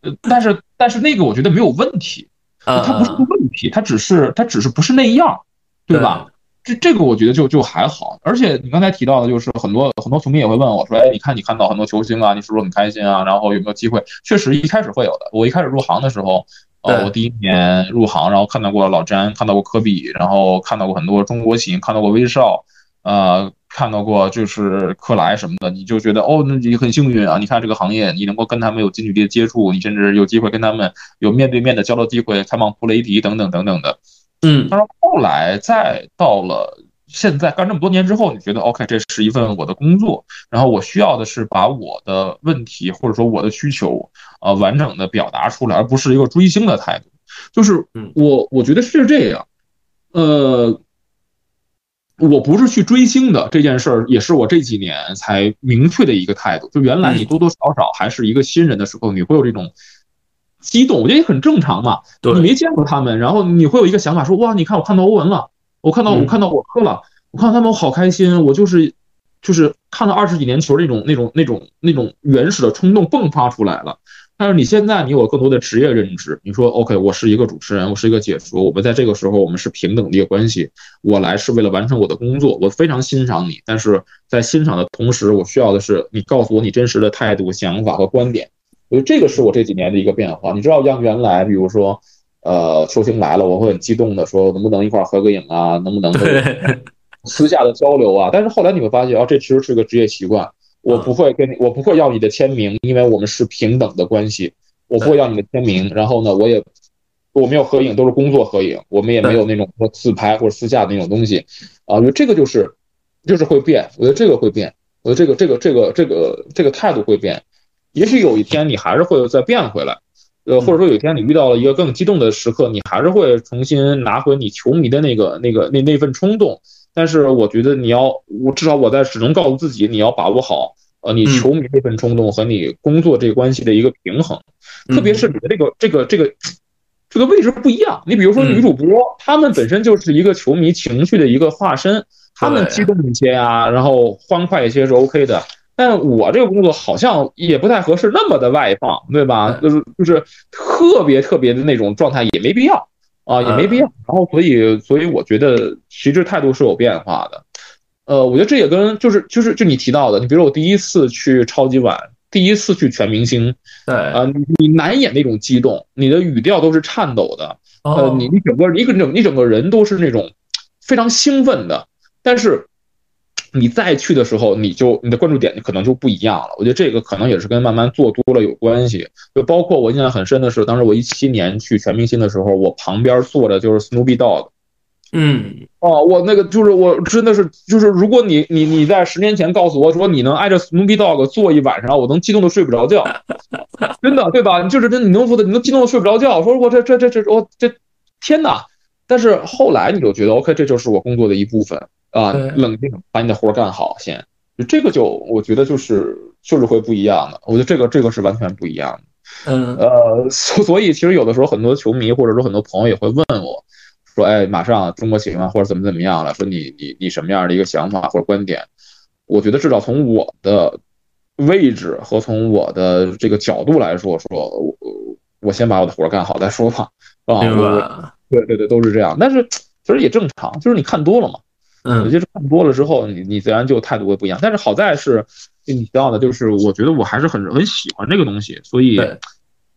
呃，但是但是那个我觉得没有问题，他不是个问题，他只是他只是不是那样，对吧？这这个我觉得就就还好。而且你刚才提到的，就是很多很多球迷也会问我说：“哎，你看你看到很多球星啊，你是不是很开心啊？然后有没有机会？”确实一开始会有的。我一开始入行的时候，呃，我第一年入行，然后看到过老詹，看到过科比，然后看到过很多中国型，看到过威少，呃。看到过就是克莱什么的，你就觉得哦，那你很幸运啊！你看这个行业，你能够跟他们有近距离的接触，你甚至有机会跟他们有面对面的交流机会，采访布雷迪等等等等的。嗯，但是后来再到了现在干这么多年之后，你觉得 OK，这是一份我的工作，然后我需要的是把我的问题或者说我的需求呃完整的表达出来，而不是一个追星的态度。就是我我觉得是这样，呃。我不是去追星的这件事儿，也是我这几年才明确的一个态度。就原来你多多少少还是一个新人的时候，你会有这种激动，我觉得也很正常嘛。你没见过他们，然后你会有一个想法，说哇，你看我看到欧文了，我看到我看到我克了，我看到他们我好开心，我就是就是看到二十几年球那种那种那种那种原始的冲动迸发出来了。但是你现在你有更多的职业认知，你说 OK，我是一个主持人，我是一个解说，我们在这个时候我们是平等的一个关系，我来是为了完成我的工作，我非常欣赏你，但是在欣赏的同时，我需要的是你告诉我你真实的态度、想法和观点。我觉得这个是我这几年的一个变化。你知道，像原来比如说，呃，球星来了，我会很激动的说，能不能一块合个影啊？能不能 私下的交流啊？但是后来你会发现，啊，这其实是个职业习惯。我不会跟你，我不会要你的签名，因为我们是平等的关系。我不会要你的签名，然后呢，我也我没有合影，都是工作合影，我们也没有那种说自拍或者私下的那种东西。啊，我觉得这个就是就是会变，我觉得这个会变，我觉得这个这个这个这个这个态度会变。也许有一天你还是会再变回来，呃，或者说有一天你遇到了一个更激动的时刻，你还是会重新拿回你球迷的那个那个那那份冲动。但是我觉得你要，我至少我在始终告诉自己，你要把握好，呃，你球迷这份冲动和你工作这关系的一个平衡，特别是你的这个这个这个这个位置不一样。你比如说女主播，她们本身就是一个球迷情绪的一个化身，她们激动一些啊，然后欢快一些是 OK 的。但我这个工作好像也不太合适那么的外放，对吧？就是就是特别特别的那种状态也没必要。啊，也没必要。然后，所以，所以我觉得其实态度是有变化的。呃，我觉得这也跟就是就是就你提到的，你比如我第一次去超级碗，第一次去全明星，对啊，你难掩那种激动，你的语调都是颤抖的。呃，你你整个你整你整个人都是那种非常兴奋的，但是。你再去的时候，你就你的关注点可能就不一样了。我觉得这个可能也是跟慢慢做多了有关系。就包括我印象很深的是，当时我一七年去全明星的时候，我旁边坐的就是 Snoopy Dog。嗯，哦，我那个就是我真的是就是，如果你你你在十年前告诉我说你能挨着 Snoopy Dog 坐一晚上，我能激动的睡不着觉。真的，对吧？就是真，你能说的，你能激动的睡不着觉。说我这这这这我这天哪！但是后来你就觉得 OK，这就是我工作的一部分。啊，冷静，把你的活干好先。就这个，就我觉得就是就是会不一样的。我觉得这个这个是完全不一样的。嗯，呃，所 所以其实有的时候很多球迷或者说很多朋友也会问我，说哎，马上中国行啊，或者怎么怎么样了，说你你你什么样的一个想法或者观点？我觉得至少从我的位置和从我的这个角度来说，说我我先把我的活干好再说吧。啊，我对对对，都是这样。但是其实也正常，就是你看多了嘛。嗯，就是看多了之后，你你自然就态度会不一样。但是好在是，你提到的，就是我觉得我还是很很喜欢这个东西，所以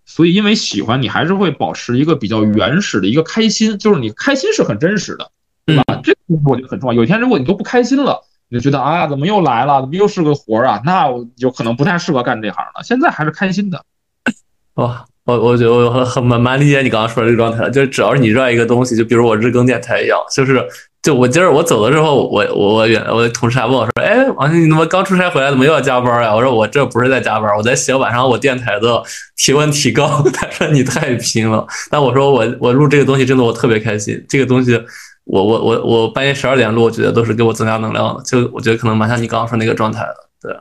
所以因为喜欢，你还是会保持一个比较原始的一个开心，就是你开心是很真实的，对吧？这个我觉得很重要。有一天如果你都不开心了，你就觉得啊，怎么又来了？怎么又是个活儿啊？那我就可能不太适合干这行了。现在还是开心的。哇，我我觉得我很很蛮蛮理解你刚刚说的这个状态，就是只要是你热爱一个东西，就比如我日更电台一样，就是。就我今儿我走的时候，我我我远我同事还问我说：“哎，王鑫，你怎么刚出差回来，怎么又要加班呀？”我说：“我这不是在加班，我在写晚上我电台的提问提纲。”他说：“你太拼了。”但我说：“我我录这个东西真的我特别开心，这个东西我我我我半夜十二点录，我觉得都是给我增加能量的。就我觉得可能蛮像你刚刚说那个状态的，对。”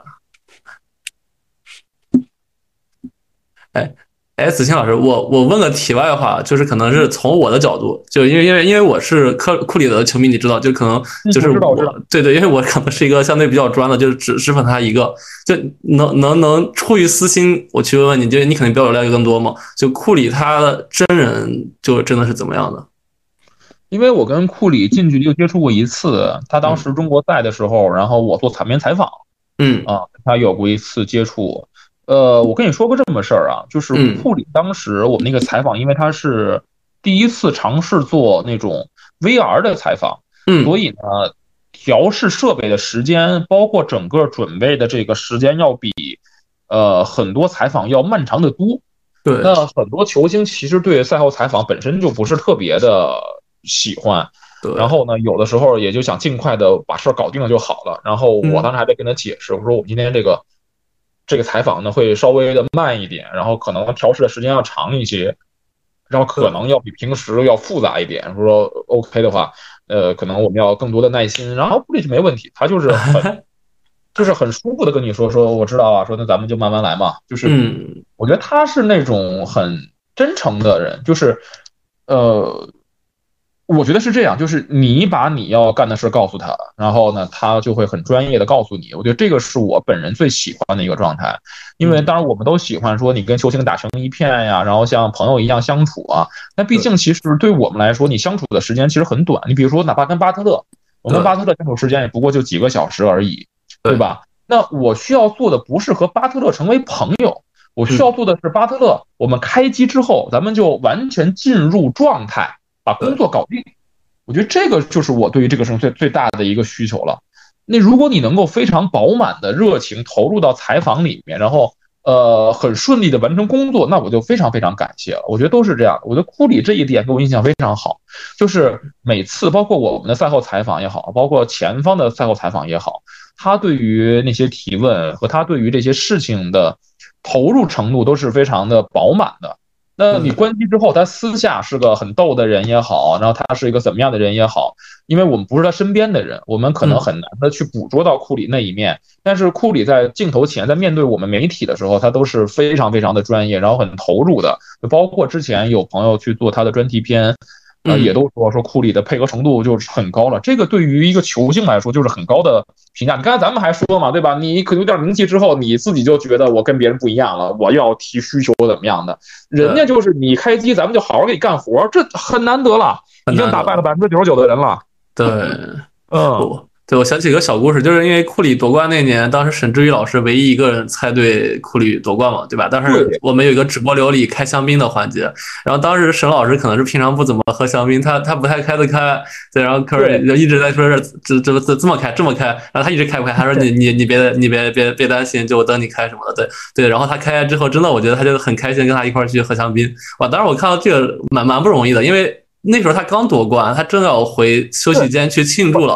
哎。哎，子清老师，我我问个题外话，就是可能是从我的角度，就因为因为因为我是科库里的球迷，你知道，就可能就是我对对，因为我可能是一个相对比较专的，就是只只粉他一个，就能能能出于私心，我去问问你，就你肯定比我了解更多嘛。就库里他真人就真的是怎么样的？因为我跟库里近距离接触过一次，他当时中国赛的时候，然后我做场面采访，嗯啊，他有过一次接触。呃，我跟你说个这么事儿啊，就是库里当时我们那个采访，因为他是第一次尝试做那种 VR 的采访，嗯，所以呢，调试设备的时间，包括整个准备的这个时间，要比呃很多采访要漫长的多。对，那很多球星其实对赛后采访本身就不是特别的喜欢，对，然后呢，有的时候也就想尽快的把事儿搞定了就好了。然后我当时还在跟他解释，我说我们今天这个。这个采访呢会稍微的慢一点，然后可能调试的时间要长一些，然后可能要比平时要复杂一点。说 OK 的话，呃，可能我们要更多的耐心。然后布里奇没问题，他就是很 就是很舒服的跟你说说，我知道啊，说那咱们就慢慢来嘛。就是我觉得他是那种很真诚的人，就是呃。我觉得是这样，就是你把你要干的事告诉他，然后呢，他就会很专业的告诉你。我觉得这个是我本人最喜欢的一个状态，因为当然我们都喜欢说你跟球星打成一片呀，然后像朋友一样相处啊。那毕竟其实对我们来说，你相处的时间其实很短。你比如说，哪怕跟巴特勒，我跟巴特勒相处时间也不过就几个小时而已，对吧？那我需要做的不是和巴特勒成为朋友，我需要做的是巴特勒，我们开机之后，咱们就完全进入状态。把工作搞定，我觉得这个就是我对于这个事情最最大的一个需求了。那如果你能够非常饱满的热情投入到采访里面，然后呃很顺利的完成工作，那我就非常非常感谢了。我觉得都是这样。我觉得库里这一点给我印象非常好，就是每次包括我们的赛后采访也好，包括前方的赛后采访也好，他对于那些提问和他对于这些事情的投入程度都是非常的饱满的。那你关机之后，他私下是个很逗的人也好，然后他是一个怎么样的人也好，因为我们不是他身边的人，我们可能很难的去捕捉到库里那一面。但是库里在镜头前，在面对我们媒体的时候，他都是非常非常的专业，然后很投入的。就包括之前有朋友去做他的专题片。啊，也都说说库里的配合程度就是很高了，这个对于一个球星来说就是很高的评价。你刚才咱们还说嘛，对吧？你可有点名气之后，你自己就觉得我跟别人不一样了，我要提需求怎么样的？人家就是你开机，咱们就好好给你干活，这很难得了，已经打败了百分之九十九的人了。对，嗯。对，我想起一个小故事，就是因为库里夺冠那年，当时沈志宇老师唯一一个人猜对库里夺冠嘛，对吧？当时我们有一个直播流里开香槟的环节，然后当时沈老师可能是平常不怎么喝香槟，他他不太开得开，对，然后科尔就一直在说是这这这这么开这么开，然后他一直开不开，他说你你你别你别别别担心，就我等你开什么的，对对，然后他开之后，真的我觉得他就很开心，跟他一块去喝香槟，哇！当时我看到这个蛮蛮不容易的，因为。那时候他刚夺冠，他正要回休息间去庆祝了。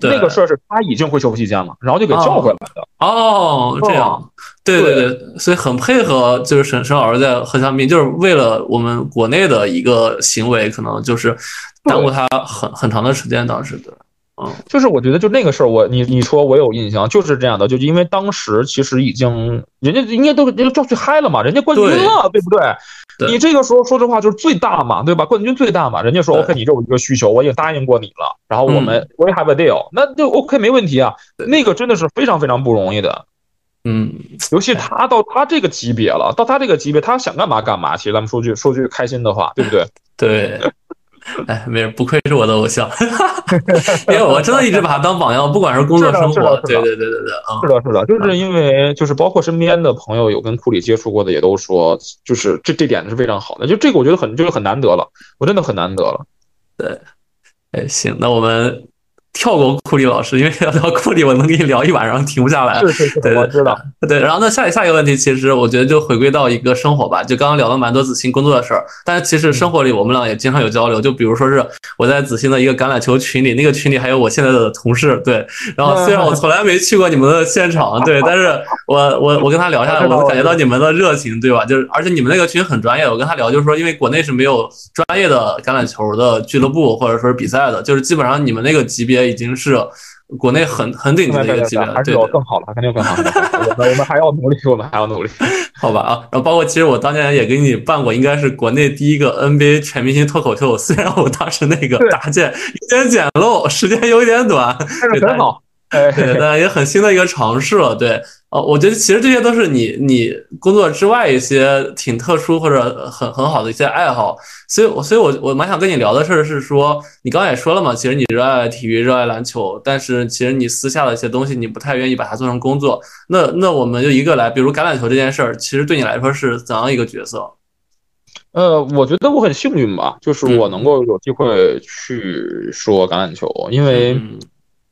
对，那个事儿是他已经回休息间了，然后就给叫回来的。哦，这样，对对对，所以很配合，就是沈沈老师在何香斌，就是为了我们国内的一个行为，可能就是耽误他很很长的时间。当时的，嗯，就是我觉得就那个事儿，我你你说我有印象，就是这样的，就因为当时其实已经人家人家都人家就去嗨了嘛，人家冠军了，对不对？你这个时候说实话就是最大嘛，对吧？冠军最大嘛，人家说 OK，你这有一个需求，我已经答应过你了，然后我们 We have a deal，那就 OK 没问题啊。那个真的是非常非常不容易的，嗯，尤其他到他这个级别了，到他这个级别，他想干嘛干嘛。其实咱们说句说句开心的话，对不对？对。哎，没事，不愧是我的偶像，因为我真的一直把他当榜样，不管是工作生活，对对对对对，啊，是的，是的，就是因为就是包括身边的朋友有跟库里接触过的，也都说，就是这这点是非常好的，就这个我觉得很就是很难得了，我真的很难得了。对，哎，行，那我们。跳过库里老师，因为要聊库里，我能跟你聊一晚上，停不下来。是是是，我知道。对，然后那下下一个问题，其实我觉得就回归到一个生活吧。就刚刚聊了蛮多子欣工作的事儿，但是其实生活里我们俩也经常有交流。就比如说是我在子欣的一个橄榄球群里，那个群里还有我现在的同事。对，然后虽然我 从来没去过你们的现场，对，但是我我我跟他聊下来，我能感觉到你们的热情，对吧？就是而且你们那个群很专业。我跟他聊，就是说因为国内是没有专业的橄榄球的俱乐部或者说是比赛的，就是基本上你们那个级别已经是。国内很很顶级的一个级别，了，对有更好的，肯定有更好的。我们我们还要努力，我们还要努力，好吧啊。然后包括其实我当年也给你办过，应该是国内第一个 NBA 全明星脱口秀。虽然我当时那个搭建有点简陋，时间有点短，但是很好。对，但也很新的一个尝试了。对，哦，我觉得其实这些都是你你工作之外一些挺特殊或者很很好的一些爱好。所以我，所以我我蛮想跟你聊的事儿是说，你刚刚也说了嘛，其实你热爱体育，热爱篮球，但是其实你私下的一些东西，你不太愿意把它做成工作。那那我们就一个来，比如橄榄球这件事儿，其实对你来说是怎样一个角色？呃，我觉得我很幸运吧，就是我能够有机会去说橄榄球，因为。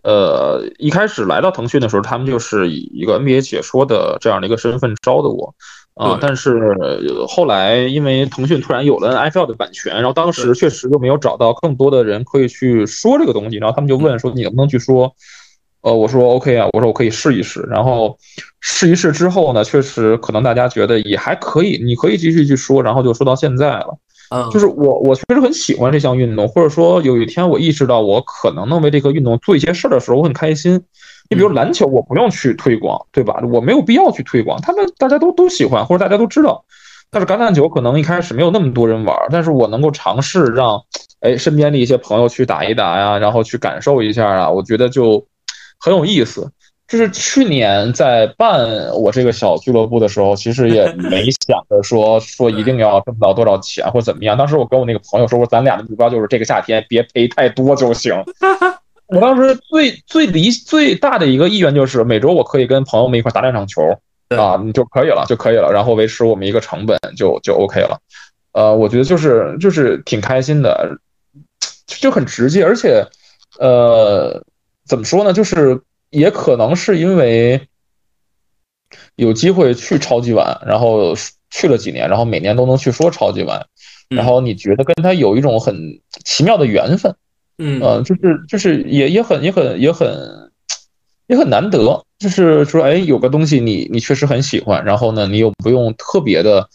呃，一开始来到腾讯的时候，他们就是以一个 NBA 解说的这样的一个身份招的我，啊，但是后来因为腾讯突然有了 NFL 的版权，然后当时确实就没有找到更多的人可以去说这个东西，然后他们就问说你能不能去说？呃，我说 OK 啊，我说我可以试一试，然后试一试之后呢，确实可能大家觉得也还可以，你可以继续去说，然后就说到现在了。嗯，就是我，我确实很喜欢这项运动，或者说有一天我意识到我可能能为这个运动做一些事儿的时候，我很开心。你比如篮球，我不用去推广，对吧？我没有必要去推广，他们大家都都喜欢，或者大家都知道。但是橄榄球可能一开始没有那么多人玩，但是我能够尝试让，哎，身边的一些朋友去打一打呀，然后去感受一下啊，我觉得就很有意思。就是去年在办我这个小俱乐部的时候，其实也 没想着说说一定要挣到多少钱或怎么样。当时我跟我那个朋友说，说咱俩的目标就是这个夏天别赔太多就行。我当时最最理最大的一个意愿就是每周我可以跟朋友们一块打两场球啊，你就可以了就可以了，然后维持我们一个成本就就 OK 了。呃，我觉得就是就是挺开心的，就很直接，而且呃，怎么说呢，就是。也可能是因为有机会去超级碗，然后去了几年，然后每年都能去说超级碗，然后你觉得跟他有一种很奇妙的缘分，嗯，就是就是也也很也很也很也很难得，就是说，哎，有个东西你你确实很喜欢，然后呢，你又不用特别的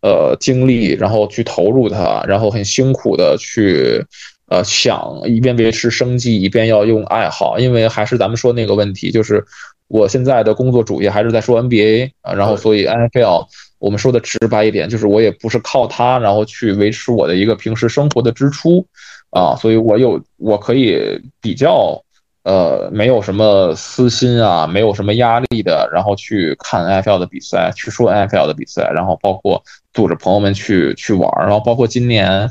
呃精力，然后去投入它，然后很辛苦的去。呃，想一边维持生计，一边要用爱好，因为还是咱们说那个问题，就是我现在的工作主业还是在说 NBA 啊，然后所以 NFL，我们说的直白一点，就是我也不是靠它，然后去维持我的一个平时生活的支出啊，所以我有我可以比较呃没有什么私心啊，没有什么压力的，然后去看 NFL 的比赛，去说 NFL 的比赛，然后包括组织朋友们去去玩，然后包括今年。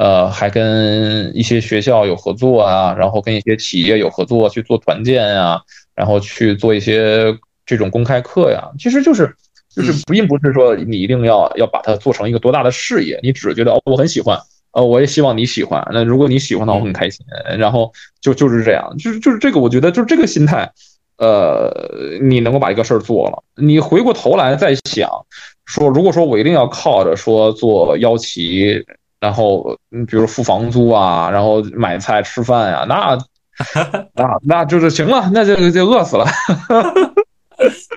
呃，还跟一些学校有合作啊，然后跟一些企业有合作去做团建啊，然后去做一些这种公开课呀。其实就是，就是并不是说你一定要要把它做成一个多大的事业，你只是觉得哦，我很喜欢，呃，我也希望你喜欢。那如果你喜欢的话，我很开心。然后就就是这样，就是就是这个，我觉得就是这个心态，呃，你能够把一个事儿做了，你回过头来再想，说如果说我一定要靠着说做邀旗。然后，嗯，比如付房租啊，然后买菜吃饭呀，那，那那就是行了，那就就饿死了。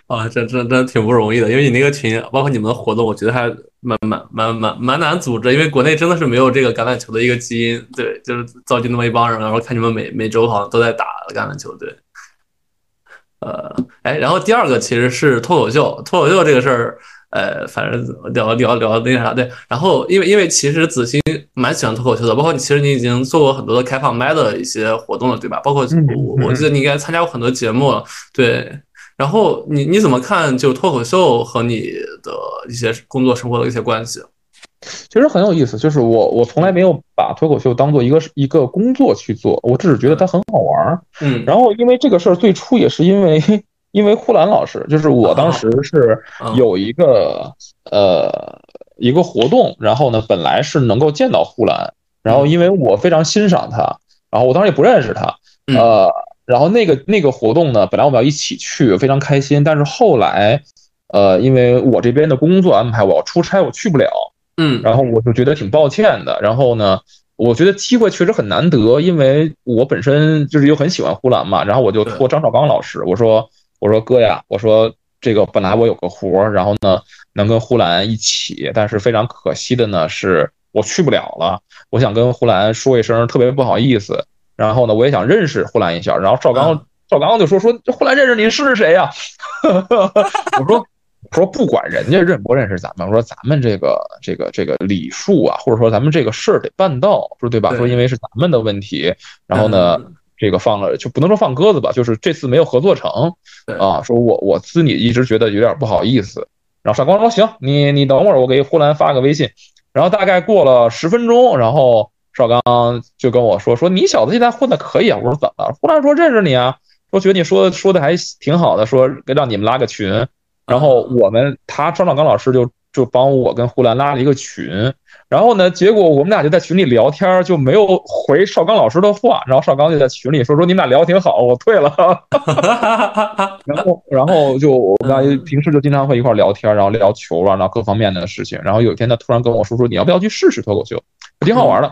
啊，这这这挺不容易的，因为你那个群，包括你们的活动，我觉得还蛮蛮蛮蛮蛮难组织，因为国内真的是没有这个橄榄球的一个基因。对，就是造就那么一帮人，然后看你们每每周好像都在打橄榄球。对，呃，哎，然后第二个其实是脱口秀，脱口秀这个事儿。呃，反正聊聊聊那啥对。然后因为因为其实子欣蛮喜欢脱口秀的，包括你其实你已经做过很多的开放麦的一些活动了，对吧？包括我我记得你应该参加过很多节目，对。然后你你怎么看就脱口秀和你的一些工作生活的一些关系？其实很有意思，就是我我从来没有把脱口秀当做一个一个工作去做，我只是觉得它很好玩儿。嗯，然后因为这个事儿最初也是因为因为呼兰老师，就是我当时是有一个呃一个活动，然后呢本来是能够见到呼兰，然后因为我非常欣赏他，然后我当时也不认识他，呃，然后那个那个活动呢本来我们要一起去，非常开心，但是后来呃因为我这边的工作安排，我要出差，我去不了。嗯，然后我就觉得挺抱歉的。然后呢，我觉得机会确实很难得，因为我本身就是又很喜欢呼兰嘛。然后我就托张绍刚老师，我说我说哥呀，我说这个本来我有个活儿，然后呢能跟呼兰一起，但是非常可惜的呢是我去不了了。我想跟呼兰说一声，特别不好意思。然后呢，我也想认识呼兰一下。然后赵刚赵刚就说说呼兰认识你是谁呀？我说。我说不管人家认不认识咱们，我说咱们这个这个这个礼数啊，或者说咱们这个事儿得办到，说对吧？说因为是咱们的问题，然后呢，这个放了就不能说放鸽子吧，就是这次没有合作成啊。说我我自己一直觉得有点不好意思。然后上官说行，你你等会儿我给呼兰发个微信。然后大概过了十分钟，然后邵刚就跟我说说你小子现在混的可以啊。我说怎么了？呼兰说认识你啊，说觉得你说说的还挺好的，说让你们拉个群。然后我们他张绍刚老师就就帮我跟呼兰拉了一个群，然后呢，结果我们俩就在群里聊天，就没有回绍刚老师的话，然后绍刚就在群里说说你们俩聊挺好，我退了。然后然后就我们俩平时就经常会一块聊天，然后聊球啊，然后各方面的事情。然后有一天他突然跟我说说你要不要去试试脱口秀，挺好玩的。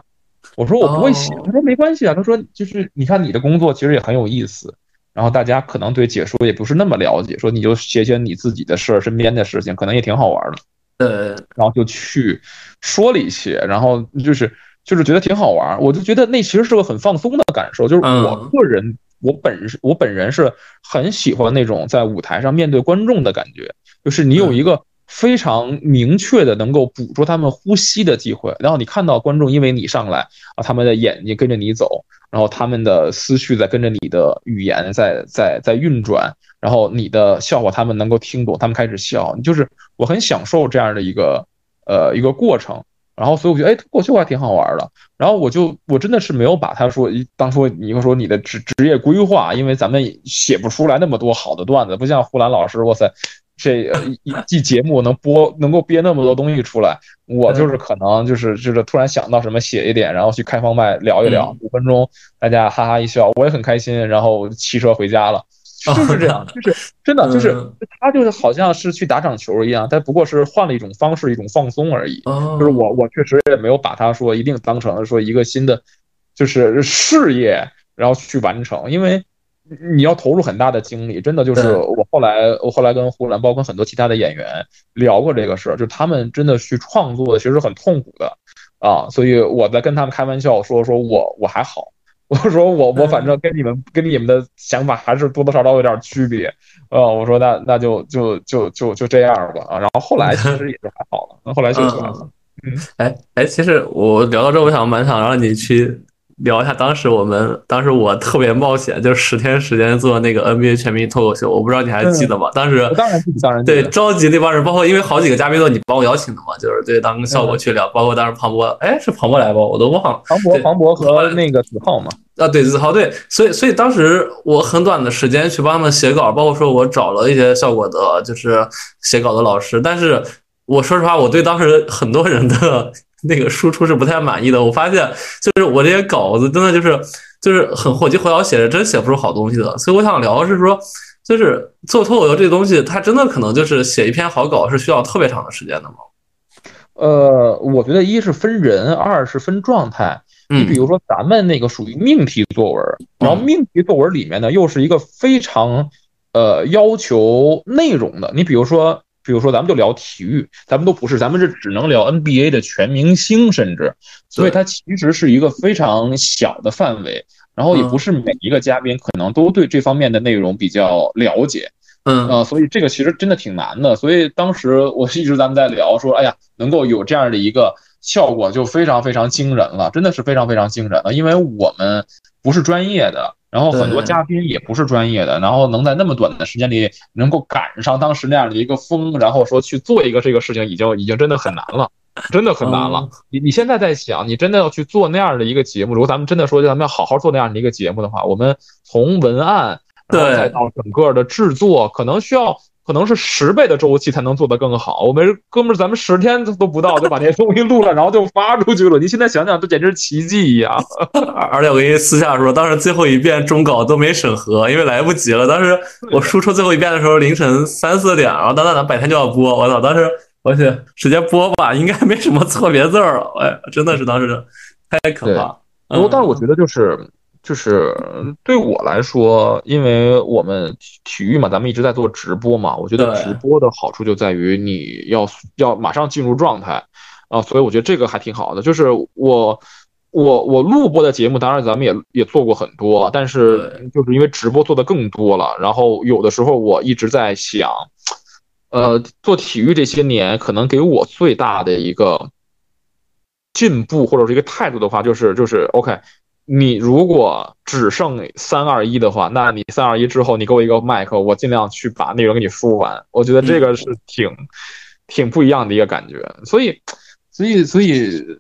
我说我不会写，他说没关系啊，他说就是你看你的工作其实也很有意思。然后大家可能对解说也不是那么了解，说你就写写你自己的事儿、身边的事情，可能也挺好玩的。呃，然后就去说了一些，然后就是就是觉得挺好玩，我就觉得那其实是个很放松的感受。就是我个人，我本我本人是很喜欢那种在舞台上面对观众的感觉，就是你有一个非常明确的能够捕捉他们呼吸的机会，然后你看到观众因为你上来啊，他们的眼睛跟着你走。然后他们的思绪在跟着你的语言在在在运转，然后你的笑话他们能够听懂，他们开始笑，就是我很享受这样的一个呃一个过程。然后所以我觉得哎，脱口秀还挺好玩的。然后我就我真的是没有把他说当初你会说你的职职业规划，因为咱们写不出来那么多好的段子，不像呼兰老师，哇塞。这一季节目能播，能够憋那么多东西出来，我就是可能就是就是突然想到什么写一点，然后去开放麦聊一聊，五分钟大家哈哈一笑，我也很开心，然后骑车回家了，就是这样，就是真的就是他就是好像是去打场球一样，但不过是换了一种方式，一种放松而已。就是我我确实也没有把他说一定当成说一个新的就是事业，然后去完成，因为。你要投入很大的精力，真的就是我后来，我后来跟胡兰，包括很多其他的演员聊过这个事儿，就他们真的去创作，其实很痛苦的啊。所以我在跟他们开玩笑说，说我我还好，我说我我反正跟你们跟你们的想法还是多多少少有点区别呃。我说那那就就就就就这样吧啊。然后后来其实也就还好了，那后来就就嗯，哎哎，其实我聊到这，我想蛮想让你去。聊一下当时我们当时我特别冒险，就是十天时间做那个 NBA 全民脱口秀，我不知道你还记得吗？当时当然记得，当然对召集那帮人，包括因为好几个嘉宾都你帮我邀请的嘛，就是对当效果去聊，包括当时庞博，哎是庞博来不？我都忘了。庞博庞博和那个子浩嘛？啊对子豪对，所以所以当时我很短的时间去帮他们写稿，包括说我找了一些效果的，就是写稿的老师，但是我说实话，我对当时很多人的。那个输出是不太满意的，我发现就是我这些稿子真的就是就是很火急火燎写着，真写不出好东西的。所以我想聊的是说，就是做脱口秀这东西，它真的可能就是写一篇好稿是需要特别长的时间的吗？呃，我觉得一是分人，二是分状态。你比如说咱们那个属于命题作文，然后命题作文里面呢又是一个非常呃要求内容的。你比如说。比如说，咱们就聊体育，咱们都不是，咱们是只能聊 NBA 的全明星，甚至，所以它其实是一个非常小的范围，然后也不是每一个嘉宾可能都对这方面的内容比较了解，嗯呃，所以这个其实真的挺难的。所以当时我一直咱们在聊说，哎呀，能够有这样的一个效果就非常非常惊人了，真的是非常非常惊人了。因为我们不是专业的，然后很多嘉宾也不是专业的，然后能在那么短的时间里能够赶上当时那样的一个风，然后说去做一个这个事情，已经已经真的很难了。真的很难了嗯。你你现在在想，你真的要去做那样的一个节目，如果咱们真的说咱们要好好做那样的一个节目的话，我们从文案，然后对再到整个的制作，可能需要可能是十倍的周期才能做得更好。我们哥们儿，咱们十天都不到就把那些东西录了，然后就发出去了。你现在想想，这简直是奇迹 一样。而而且我跟你私下说，当时最后一遍中稿都没审核，因为来不及了。当时我输出最后一遍的时候凌晨三四点，然后当当当白天就要播，我操！当时我去直接播吧，应该没什么错别字儿了。哎，真的是当时太可怕。不过，嗯但是我觉得就是就是对我来说，因为我们体育嘛，咱们一直在做直播嘛，我觉得直播的好处就在于你要要马上进入状态啊，所以我觉得这个还挺好的。就是我我我录播的节目，当然咱们也也做过很多，但是就是因为直播做的更多了，然后有的时候我一直在想，呃，做体育这些年，可能给我最大的一个进步或者是一个态度的话，就是就是 OK。你如果只剩三二一的话，那你三二一之后，你给我一个麦克，我尽量去把内容给你输完。我觉得这个是挺、挺不一样的一个感觉。所以，所以，所以，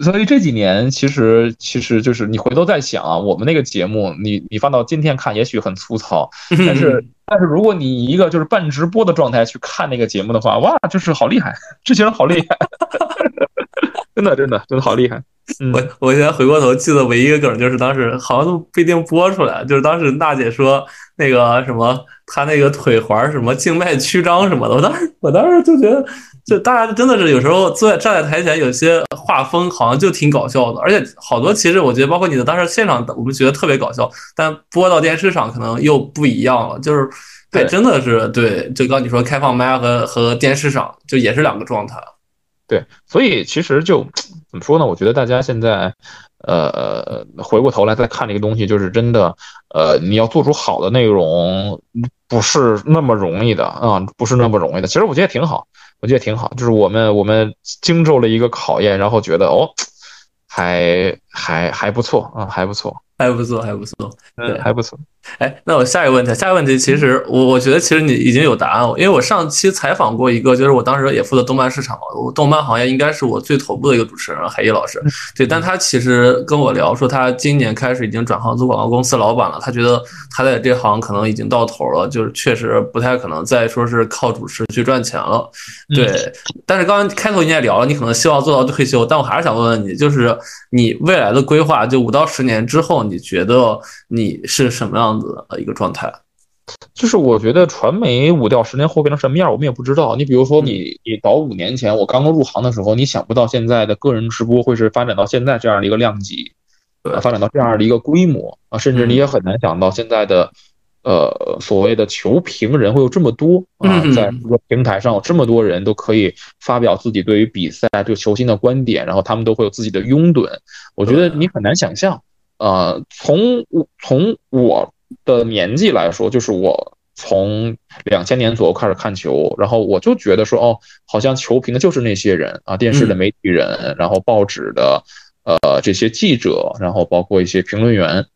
所以这几年其实其实就是你回头再想啊，我们那个节目，你你放到今天看，也许很粗糙，但是但是如果你以一个就是半直播的状态去看那个节目的话，哇，就是好厉害，这些人好厉害，真的真的真的好厉害。嗯我我现在回过头记得唯一一个梗就是当时好像都不一定播出来，就是当时娜姐说那个什么，她那个腿环什么静脉曲张什么的，我当时我当时就觉得，就大家真的是有时候坐在站在台前，有些画风好像就挺搞笑的，而且好多其实我觉得包括你的当时现场，我们觉得特别搞笑，但播到电视上可能又不一样了，就是还对真的是对，就刚你说开放麦和和电视上就也是两个状态。对，所以其实就怎么说呢？我觉得大家现在，呃，回过头来再看这个东西，就是真的，呃，你要做出好的内容，不是那么容易的啊，不是那么容易的。其实我觉得挺好，我觉得挺好，就是我们我们经受了一个考验，然后觉得哦，还还还不错啊，还不错，还不错，还不错。还不错。哎，那我下一个问题，下一个问题，其实我我觉得其实你已经有答案了，因为我上期采访过一个，就是我当时也负责动漫市场嘛，我动漫行业应该是我最头部的一个主持人海毅老师，对，但他其实跟我聊说，他今年开始已经转行做广告公司老板了，他觉得他在这行可能已经到头了，就是确实不太可能再说是靠主持去赚钱了，对。但是刚刚开头你也聊了，你可能希望做到退休，但我还是想问问你，就是你未来的规划，就五到十年之后，你觉得你是什么样子的一个状态？就是我觉得传媒五到十年后变成什么样，我们也不知道。你比如说你，你倒五年前我刚刚入行的时候，你想不到现在的个人直播会是发展到现在这样的一个量级，对啊，发展到这样的一个规模啊，甚至你也很难想到现在的，呃，所谓的球评人会有这么多啊嗯，在这个平台上有这么多人都可以发表自己对于比赛、对球星的观点，然后他们都会有自己的拥趸。我觉得你很难想象，呃，从我从我的年纪来说，就是我从两千年左右开始看球，然后我就觉得说，哦，好像球评的就是那些人啊，电视的媒体人，然后报纸的呃这些记者，然后包括一些评论员。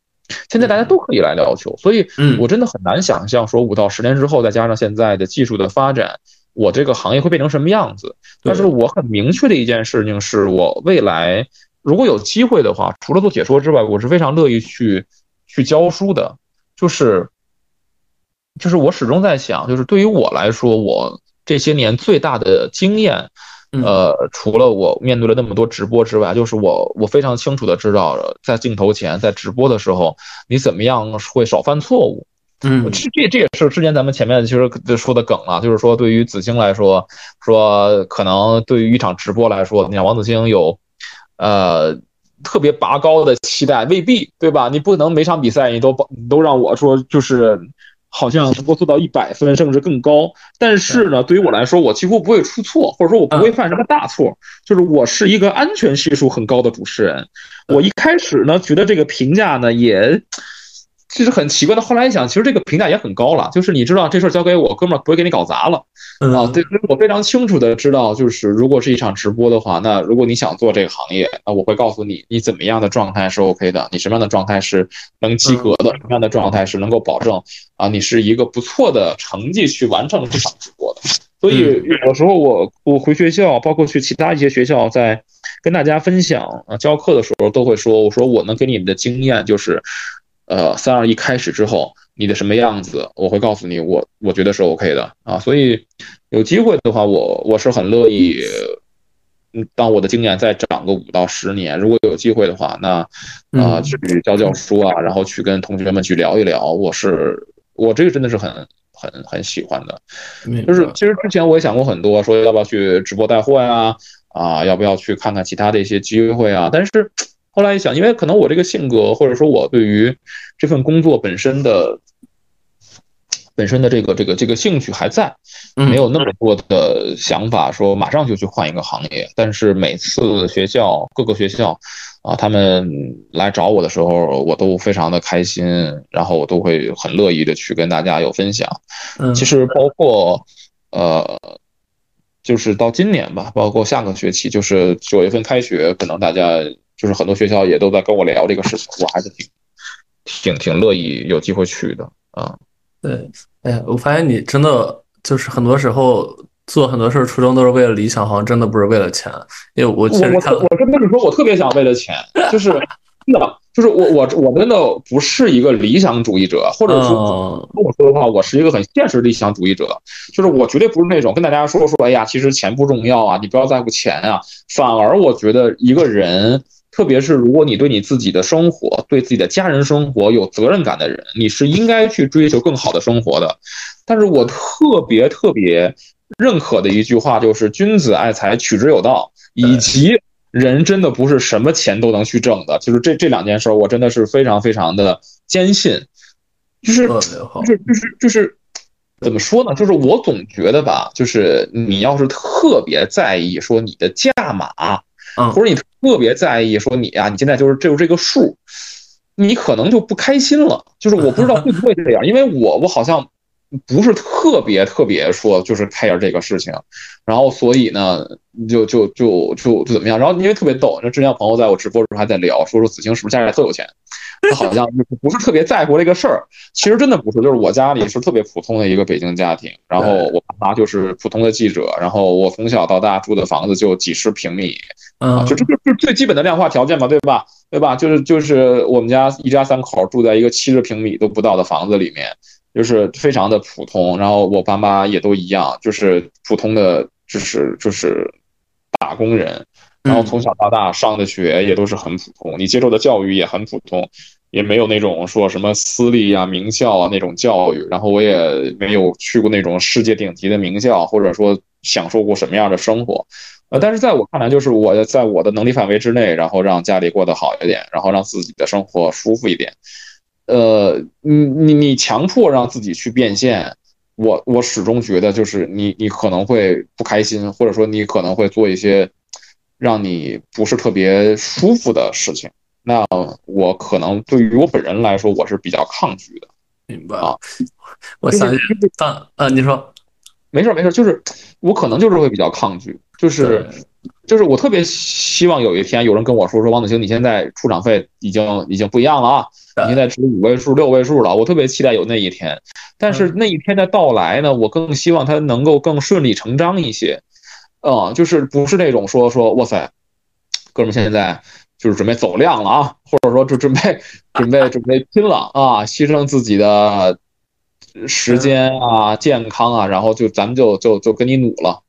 现在大家都可以来聊球，所以嗯我真的很难想象说五到十年之后，再加上现在的技术的发展，我这个行业会变成什么样子。但是我很明确的一件事情是，我未来如果有机会的话，除了做解说之外，我是非常乐意去去教书的。就是就是我始终在想，就是对于我来说，我这些年最大的经验，嗯呃，除了我面对了那么多直播之外，就是我我非常清楚的知道，在镜头前，在直播的时候，你怎么样会少犯错误。嗯这这这也是之前咱们前面其实说的梗了，就是说对于子星来说，说可能对于一场直播来说，你看王子星有，呃，特别拔高的期待，未必对吧？你不能每场比赛你都你都让我说就是好像能够做到一百分甚至更高，但是呢，对于我来说，我几乎不会出错，或者说我不会犯什么大错，就是我是一个安全系数很高的主持人。我一开始呢，觉得这个评价呢也。其实很奇怪的。后来一想，其实这个评价也很高了，就是你知道这事儿交给我，哥们儿不会给你搞砸了啊。对，我非常清楚的知道，就是如果是一场直播的话，那如果你想做这个行业，那我会告诉你，你怎么样的状态是 OK 的，你什么样的状态是能及格的，什么样的状态是能够保证啊，你是一个不错的成绩去完成这场直播的。所以有时候我我回学校，包括去其他一些学校，在跟大家分享啊教课的时候，都会说，我说我能给你们的经验就是。呃，三二一开始之后，你的什么样子，我会告诉你，我我觉得是 OK 的啊，所以有机会的话，我我是很乐意，嗯，当我的经验再长个五到十年，如果有机会的话，那啊去教教书啊，然后去跟同学们去聊一聊，我是我这个真的是很很很喜欢的，就是其实之前我也想过很多，说要不要去直播带货呀，啊，要不要去看看其他的一些机会啊，但是。后来一想，因为可能我这个性格，或者说我对于这份工作本身的本身的这个这个这个兴趣还在，没有那么多的想法说马上就去换一个行业。但是每次学校各个学校啊，他们来找我的时候，我都非常的开心，然后我都会很乐意的去跟大家有分享。其实包括呃，就是到今年吧，包括下个学期，就是九月份开学，可能大家。就是很多学校也都在跟我聊这个事情，我还是挺挺挺乐意有机会去的啊。对，哎呀，我发现你真的就是很多时候做很多事儿初衷都是为了理想，好像真的不是为了钱。因为我其实我我真的是说我特别想为了钱，就是 真的，就是我我我真的不是一个理想主义者，或者说跟我说的话，我是一个很现实理想主义者，就是我绝对不是那种跟大家说说，哎呀，其实钱不重要啊，你不要在乎钱啊，反而我觉得一个人。特别是如果你对你自己的生活、对自己的家人生活有责任感的人，你是应该去追求更好的生活的。但是我特别特别认可的一句话就是“君子爱财，取之有道”，以及人真的不是什么钱都能去挣的。就是这这两件事，我真的是非常非常的坚信。就是就是就是就是怎么说呢？就是我总觉得吧，就是你要是特别在意说你的价码。或者你特别在意说你啊，你现在就是就是这个数，你可能就不开心了。就是我不知道会不会这样，因为我我好像不是特别特别说就是 care 这个事情，然后所以呢，就就就就就怎么样？然后因为特别逗，那之前朋友在我直播时候还在聊，说说子清是不是家里特有钱？他好像不是特别在乎这个事儿。其实真的不是，就是我家里是特别普通的一个北京家庭，然后我爸妈就是普通的记者，然后我从小到大住的房子就几十平米。啊，就这就就最基本的量化条件嘛，对吧？对吧？就是就是我们家一家三口住在一个七十平米都不到的房子里面，就是非常的普通。然后我爸妈也都一样，就是普通的，就是就是打工人。然后从小到大上的学也都是很普通，你接受的教育也很普通，也没有那种说什么私立啊、名校啊那种教育。然后我也没有去过那种世界顶级的名校，或者说享受过什么样的生活。呃，但是在我看来，就是我在我的能力范围之内，然后让家里过得好一点，然后让自己的生活舒服一点。呃，你你你强迫让自己去变现，我我始终觉得就是你你可能会不开心，或者说你可能会做一些让你不是特别舒服的事情。那我可能对于我本人来说，我是比较抗拒的。明白啊？我想，当呃，你说，没事没事，就是我可能就是会比较抗拒。就是，就是我特别希望有一天有人跟我说说王子清，你现在出场费已经已经不一样了啊，你现在值五位数、六位数了。我特别期待有那一天，但是那一天的到来呢，我更希望它能够更顺理成章一些，啊，就是不是那种说说哇塞，哥们现在就是准备走量了啊，或者说就准备准备准备拼了啊，牺牲自己的时间啊、健康啊，然后就咱们就就就跟你努了。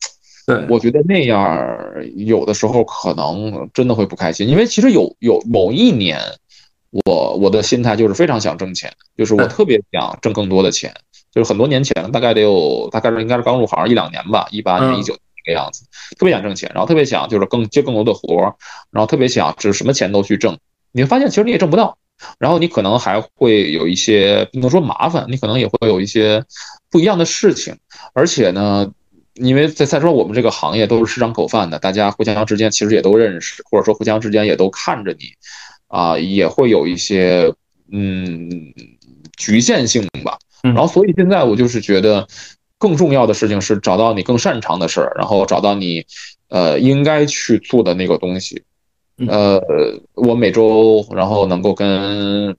对，我觉得那样有的时候可能真的会不开心，因为其实有有某一年，我我的心态就是非常想挣钱，就是我特别想挣更多的钱，就是很多年前，大概得有大概是应该是刚入行一两年吧，一八年、一九年这个样子，特别想挣钱，然后特别想就是更接更多的活儿，然后特别想就是什么钱都去挣，你会发现其实你也挣不到，然后你可能还会有一些不能说麻烦，你可能也会有一些不一样的事情，而且呢。因为再再说我们这个行业都是市场口饭的，大家互相之间其实也都认识，或者说互相之间也都看着你，啊，也会有一些，嗯，局限性吧。然后，所以现在我就是觉得，更重要的事情是找到你更擅长的事儿，然后找到你呃应该去做的那个东西。呃，我每周然后能够跟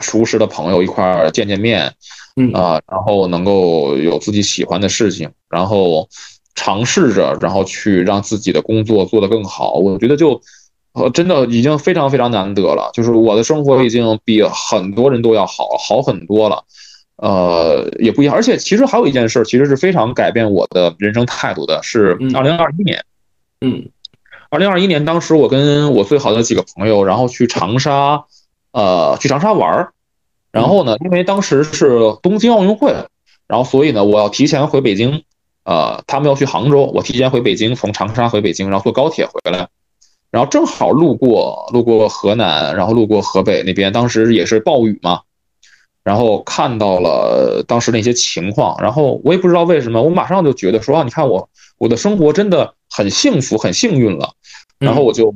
熟识的朋友一块儿见见面，嗯啊，然后能够有自己喜欢的事情，然后尝试着，然后去让自己的工作做得更好。我觉得就呃，真的已经非常非常难得了。就是我的生活已经比很多人都要好好很多了，呃，也不一样。而且其实还有一件事，其实是非常改变我的人生态度的，是二零二一年，嗯。二零二一年，当时我跟我最好的几个朋友，然后去长沙，呃，去长沙玩儿。然后呢，因为当时是东京奥运会，然后所以呢，我要提前回北京。呃，他们要去杭州，我提前回北京，从长沙回北京，然后坐高铁回来。然后正好路过路过河南，然后路过河北那边，当时也是暴雨嘛。然后看到了当时那些情况，然后我也不知道为什么，我马上就觉得说啊，你看我我的生活真的很幸福，很幸运了。然后我就，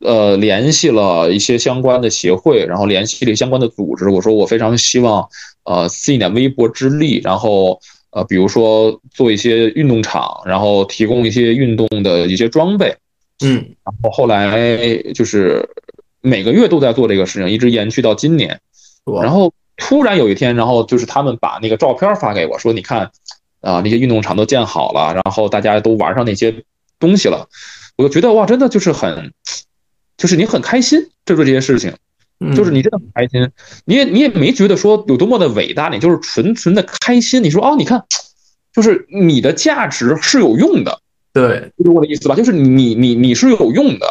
呃，联系了一些相关的协会，然后联系了相关的组织。我说我非常希望，呃，尽一点微薄之力，然后，呃，比如说做一些运动场，然后提供一些运动的一些装备。嗯，然后后来就是每个月都在做这个事情，一直延续到今年。然后突然有一天，然后就是他们把那个照片发给我说：“你看，啊，那些运动场都建好了，然后大家都玩上那些东西了。”我就觉得哇，真的就是很，就是你很开心，做这些事情，就是你真的很开心，你也你也没觉得说有多么的伟大，你就是纯纯的开心。你说哦，你看，就是你的价值是有用的，对，就是我的意思吧，就是你你你是有用的，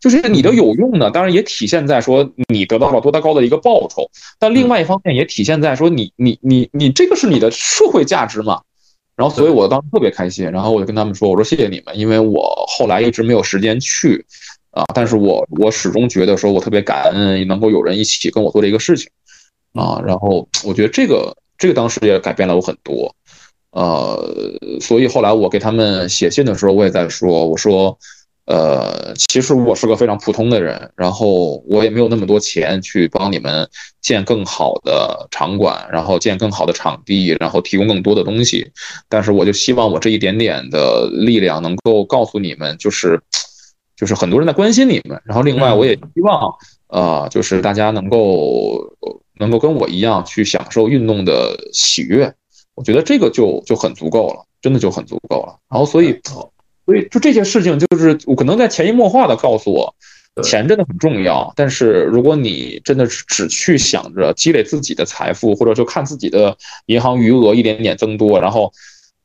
就是你的有用呢，当然也体现在说你得到了多大高的一个报酬，但另外一方面也体现在说你你你你这个是你的社会价值嘛。然后，所以我当时特别开心。然后我就跟他们说：“我说谢谢你们，因为我后来一直没有时间去，啊，但是我我始终觉得说我特别感恩能够有人一起跟我做这个事情，啊，然后我觉得这个这个当时也改变了我很多，呃，所以后来我给他们写信的时候，我也在说，我说。”呃，其实我是个非常普通的人，然后我也没有那么多钱去帮你们建更好的场馆，然后建更好的场地，然后提供更多的东西。但是我就希望我这一点点的力量能够告诉你们，就是，就是很多人在关心你们。然后另外我也希望，呃，就是大家能够能够跟我一样去享受运动的喜悦。我觉得这个就就很足够了，真的就很足够了。然后所以。所以，就这些事情，就是我可能在潜移默化的告诉我，钱真的很重要。但是，如果你真的只去想着积累自己的财富，或者就看自己的银行余额一点点增多，然后，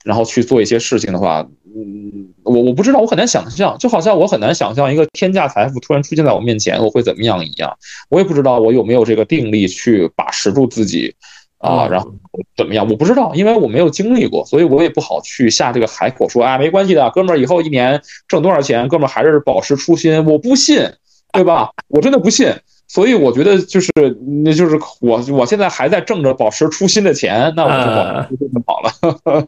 然后去做一些事情的话，嗯，我我不知道，我很难想象，就好像我很难想象一个天价财富突然出现在我面前，我会怎么样一样。我也不知道我有没有这个定力去把持住自己。啊，然后怎么样？我不知道，因为我没有经历过，所以我也不好去下这个海口说啊，没关系的，哥们儿，以后一年挣多少钱，哥们儿还是保持初心。我不信，对吧？我真的不信。所以我觉得就是，那就是我我现在还在挣着保持初心的钱，那我就保持初心就好了。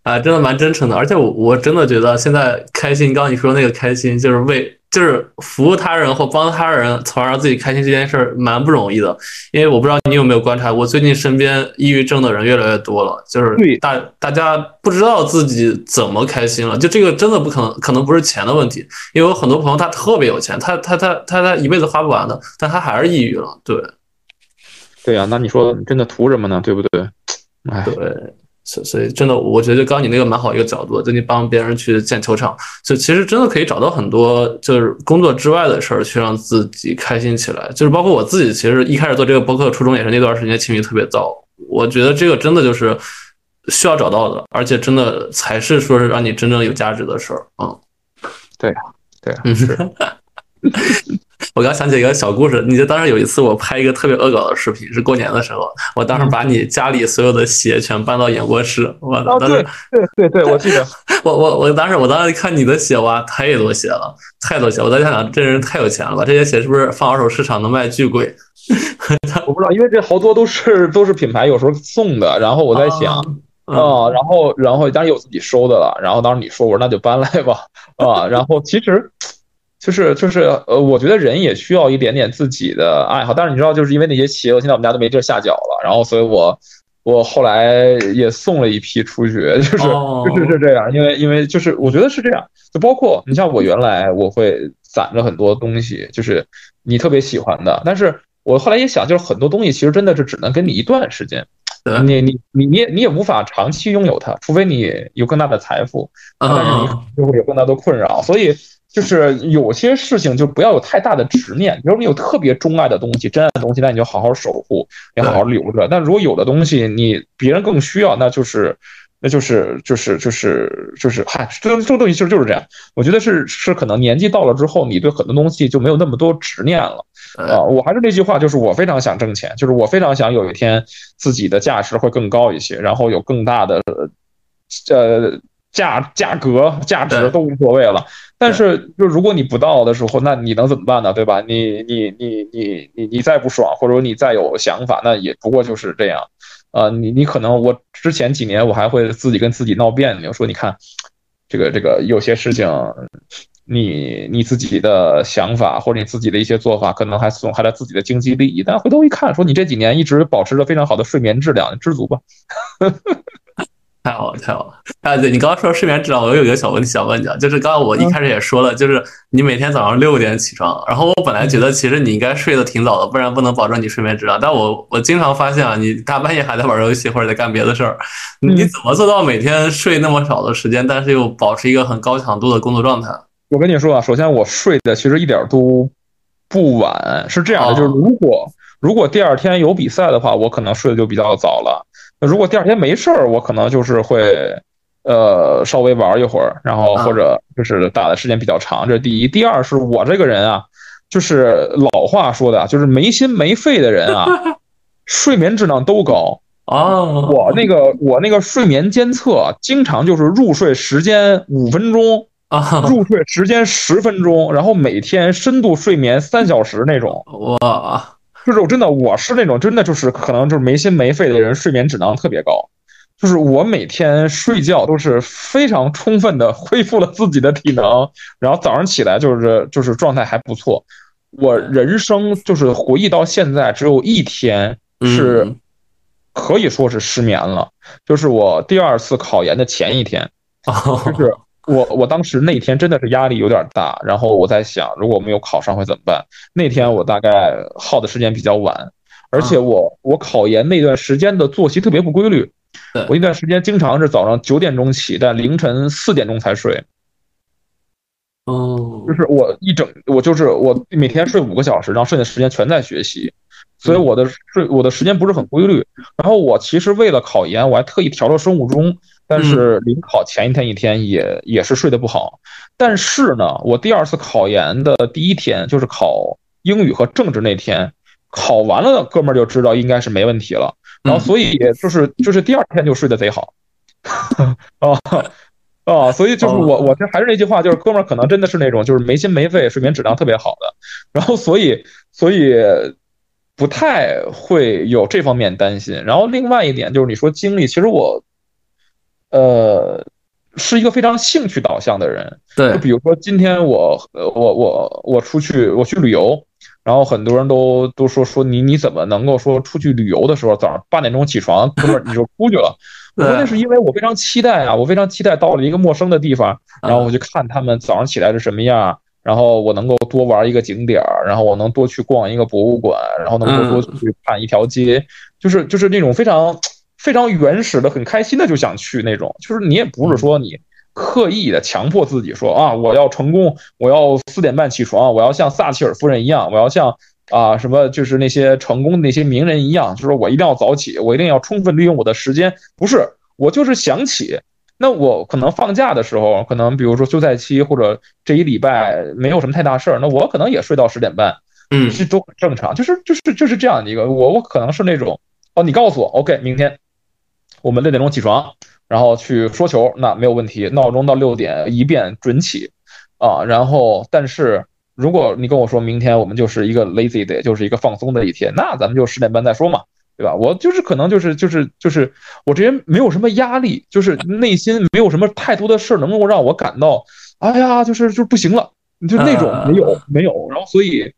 啊，真的蛮真诚的，而且我我真的觉得现在开心，刚刚你说那个开心，就是为。就是服务他人或帮他人，从而让自己开心这件事儿蛮不容易的。因为我不知道你有没有观察，我最近身边抑郁症的人越来越多了。就是大大家不知道自己怎么开心了。就这个真的不可能，可能不是钱的问题。因为我很多朋友他特别有钱，他他他他他一辈子花不完的，但他还是抑郁了。对，对呀，那你说真的图什么呢？对不对？哎，对。所所以真的，我觉得刚你那个蛮好一个角度，就你帮别人去建球场，就其实真的可以找到很多就是工作之外的事儿去让自己开心起来。就是包括我自己，其实一开始做这个博客初衷也是那段时间情绪特别糟。我觉得这个真的就是需要找到的，而且真的才是说是让你真正有价值的事儿。嗯，对呀，对呀，是。我刚想起一个小故事，你就当时有一次我拍一个特别恶搞的视频，是过年的时候，我当时把你家里所有的鞋全搬到演播室，我当时对对对，我记得，我我我当时我当时看你的鞋哇，太多鞋了，太多鞋，我在想这人太有钱了吧，这些鞋是不是放二手市场能卖巨贵？我不知道，因为这好多都是都是品牌，有时候送的，然后我在想啊，然后然后当然有自己收的了，然后当时你说我说那就搬来吧，啊，然后其实。就是就是呃，我觉得人也需要一点点自己的爱好。但是你知道，就是因为那些企业，现在我们家都没地儿下脚了，然后所以我我后来也送了一批出去，就是就是是这样，因为因为就是我觉得是这样，就包括你像我原来我会攒着很多东西，就是你特别喜欢的，但是我后来一想，就是很多东西其实真的是只能跟你一段时间。你你你你也你也无法长期拥有它，除非你有更大的财富，但是你就会有更大的困扰。所以就是有些事情就不要有太大的执念。比如你有特别钟爱的东西、真爱的东西，那你就好好守护，你好好留着。但如果有的东西你别人更需要，那就是那就是就是就是就是嗨，这这个东西其实就是这样。我觉得是是可能年纪到了之后，你对很多东西就没有那么多执念了。啊，我还是那句话，就是我非常想挣钱，就是我非常想有一天自己的价值会更高一些，然后有更大的呃价价格价值都无所谓了。但是就如果你不到的时候，那你能怎么办呢？对吧？你你你你你你再不爽，或者说你再有想法，那也不过就是这样。啊，你你可能我之前几年我还会自己跟自己闹别扭，说你看这个这个有些事情。你你自己的想法或者你自己的一些做法，可能还损害了自己的经济利益。但回头一看，说你这几年一直保持着非常好的睡眠质量，知足吧。太好了，太好了！啊，对你刚刚说睡眠质量，我有一个小问题想问你啊，就是刚刚我一开始也说了，就是你每天早上六点起床，然后我本来觉得其实你应该睡得挺早的，不然不能保证你睡眠质量。但我我经常发现啊，你大半夜还在玩游戏或者在干别的事儿，你怎么做到每天睡那么少的时间，但是又保持一个很高强度的工作状态？我跟你说啊，首先我睡的其实一点都不晚，是这样的，就是如果如果第二天有比赛的话，我可能睡得就比较早了。那如果第二天没事儿，我可能就是会呃稍微玩一会儿，然后或者就是打的时间比较长。这是第一。第二是我这个人啊，就是老话说的，就是没心没肺的人啊，睡眠质量都高啊。我那个我那个睡眠监测经常就是入睡时间五分钟。啊，入睡时间十分钟，然后每天深度睡眠三小时那种。哇，就是我真的我是那种真的就是可能就是没心没肺的人，睡眠质量特别高。就是我每天睡觉都是非常充分的恢复了自己的体能，然后早上起来就是就是状态还不错。我人生就是回忆到现在只有一天是可以说是失眠了，就是我第二次考研的前一天，就是。我我当时那天真的是压力有点大，然后我在想，如果我没有考上会怎么办？那天我大概耗的时间比较晚，而且我我考研那段时间的作息特别不规律，我那段时间经常是早上九点钟起，但凌晨四点钟才睡。哦，就是我一整我就是我每天睡五个小时，然后剩下时间全在学习，所以我的睡我的时间不是很规律。然后我其实为了考研，我还特意调了生物钟。但是临考前一天一天也也是睡得不好，但是呢，我第二次考研的第一天就是考英语和政治那天，考完了，哥们儿就知道应该是没问题了，然后所以就是就是第二天就睡得贼好，啊 啊，所以就是我我这还是那句话，就是哥们儿可能真的是那种就是没心没肺，睡眠质量特别好的，然后所以所以不太会有这方面担心。然后另外一点就是你说精力，其实我。呃，是一个非常兴趣导向的人。对，就比如说今天我，呃，我我我出去，我去旅游，然后很多人都都说说你你怎么能够说出去旅游的时候早上八点钟起床，哥们儿你就出去了？我说那是因为我非常期待啊，我非常期待到了一个陌生的地方，然后我就看他们早上起来是什么样，然后我能够多玩一个景点儿，然后我能多去逛一个博物馆，然后能够多去看一条街，就是就是那种非常。非常原始的，很开心的就想去那种，就是你也不是说你刻意的强迫自己说啊，我要成功，我要四点半起床，我要像撒切尔夫人一样，我要像啊什么就是那些成功的那些名人一样，就是我一定要早起，我一定要充分利用我的时间。不是，我就是想起，那我可能放假的时候，可能比如说休赛期或者这一礼拜没有什么太大事儿，那我可能也睡到十点半，嗯，这都很正常，就是就是就是这样的一个，我我可能是那种哦，你告诉我，OK，明天。我们六点钟起床，然后去说球，那没有问题。闹钟到六点一遍准起，啊，然后但是如果你跟我说明天我们就是一个 lazy day，就是一个放松的一天，那咱们就十点半再说嘛，对吧？我就是可能就是就是就是我这人没有什么压力，就是内心没有什么太多的事儿能够让我感到，哎呀，就是就是不行了。就那种没有没有，然后所以。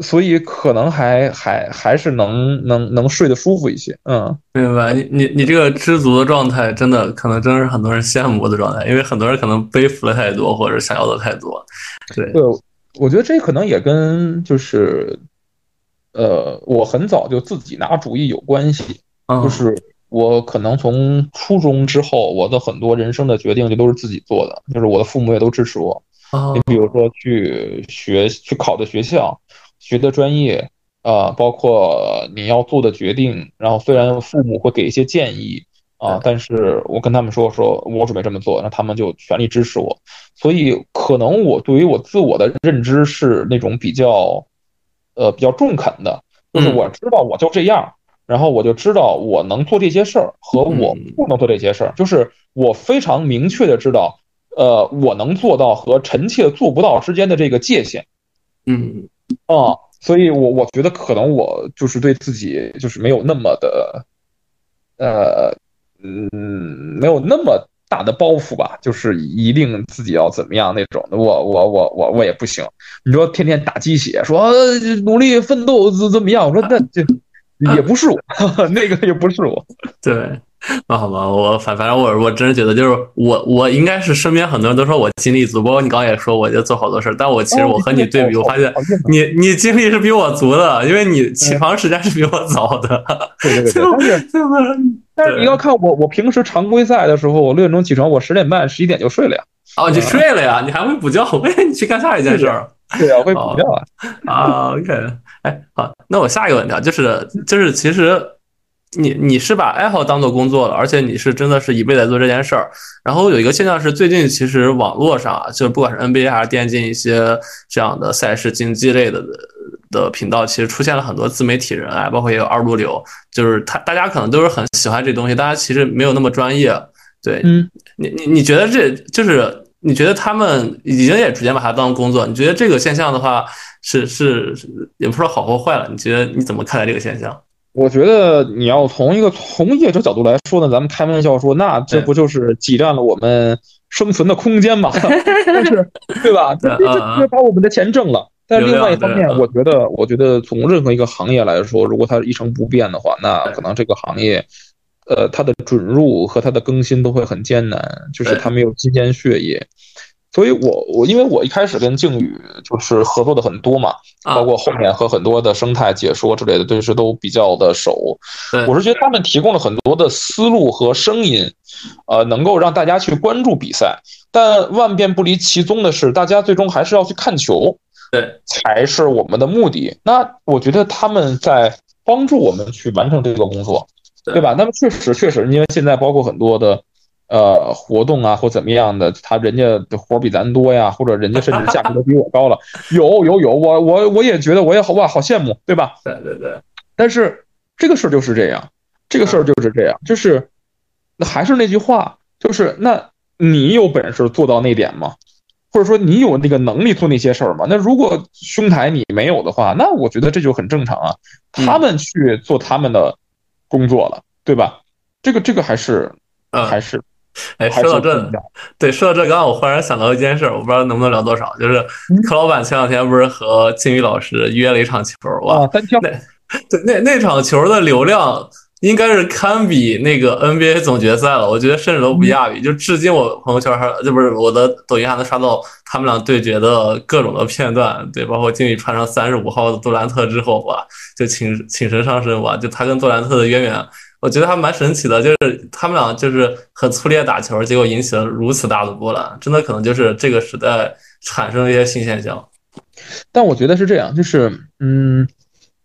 所以可能还还还是能能能睡得舒服一些，嗯，明白。你你你这个知足的状态，真的可能真的是很多人羡慕的状态，因为很多人可能背负了太多，或者想要的太多。对对，我觉得这可能也跟就是，呃，我很早就自己拿主意有关系。就是我可能从初中之后，我的很多人生的决定就都是自己做的，就是我的父母也都支持我。你比如说去学去考的学校。学的专业，啊，包括你要做的决定，然后虽然父母会给一些建议啊，但是我跟他们说说，我准备这么做，那他们就全力支持我。所以可能我对于我自我的认知是那种比较，呃，比较中肯的，就是我知道我就这样，然后我就知道我能做这些事儿和我不能做这些事儿，就是我非常明确的知道，呃，我能做到和臣妾做不到之间的这个界限，嗯。哦，所以，我我觉得可能我就是对自己就是没有那么的，呃，嗯，没有那么大的包袱吧，就是一定自己要怎么样那种的，我我我我我也不行。你说天天打鸡血，说努力奋斗怎怎么样？我说那这也不是我，那个也不是我，对。那好吧，我反反正我我真是觉得就是我我应该是身边很多人都说我精力足，包括你刚刚也说我就做好多事儿，但我其实我和你对比，我发现你你精力是比我足的，因为你起床时间是比我早的。对对对，但是但是你要看我我平时常规赛的时候，我六点钟起床，我十点半十一点就睡了呀。哦，你睡了呀？你还会补觉？我你去干下一件事儿？对呀，会补觉啊。啊，OK，哎，好，那我下一个问题啊，就是就是其实。你你是把爱好当做工作了，而且你是真的是一辈子做这件事儿。然后有一个现象是，最近其实网络上啊，就不管是 NBA 还是电竞一些这样的赛事竞技类的的频道，其实出现了很多自媒体人啊，包括也有二路流，就是他大家可能都是很喜欢这东西，大家其实没有那么专业。对，嗯，你你你觉得这就是你觉得他们已经也逐渐把它当工作？你觉得这个现象的话是是也不说好或坏了？你觉得你怎么看待这个现象？我觉得你要从一个从业者角度来说呢，咱们开玩笑说，那这不就是挤占了我们生存的空间吗？但是，对吧？这这把我们的钱挣了。但另外一方面，我觉得，我觉得从任何一个行业来说，如果它一成不变的话，那可能这个行业，呃，它的准入和它的更新都会很艰难，就是它没有新鲜血液。所以，我我因为我一开始跟靖宇就是合作的很多嘛，包括后面和很多的生态解说之类的，就是都比较的熟。我是觉得他们提供了很多的思路和声音，呃，能够让大家去关注比赛。但万变不离其宗的是，大家最终还是要去看球，对，才是我们的目的。那我觉得他们在帮助我们去完成这个工作，对吧？那么确实确实，因为现在包括很多的。呃，活动啊，或怎么样的，他人家的活比咱多呀，或者人家甚至价格都比我高了。有有有，我我我也觉得我也好哇，好羡慕，对吧？对对对。但是这个事儿就是这样，这个事儿就是这样，就是那还是那句话，就是那你有本事做到那点吗？或者说你有那个能力做那些事儿吗？那如果兄台你没有的话，那我觉得这就很正常啊。他们去做他们的工作了，对吧？这个这个还是还是。哎，说到这，对，说到这，刚刚我忽然想到一件事，我不知道能不能聊多少，就是柯老板前两天不是和金宇老师约了一场球，哇，单挑，那对那那场球的流量应该是堪比那个 NBA 总决赛了，我觉得甚至都不亚于，就至今我朋友圈还这不是我的抖音还能刷到他们俩对决的各种的片段，对，包括金宇穿上三十五号的杜兰特之后，哇，就请请神上身，哇，就他跟杜兰特的渊源。我觉得还蛮神奇的，就是他们俩就是很粗略打球，结果引起了如此大的波澜，真的可能就是这个时代产生了一些新现象。但我觉得是这样，就是嗯，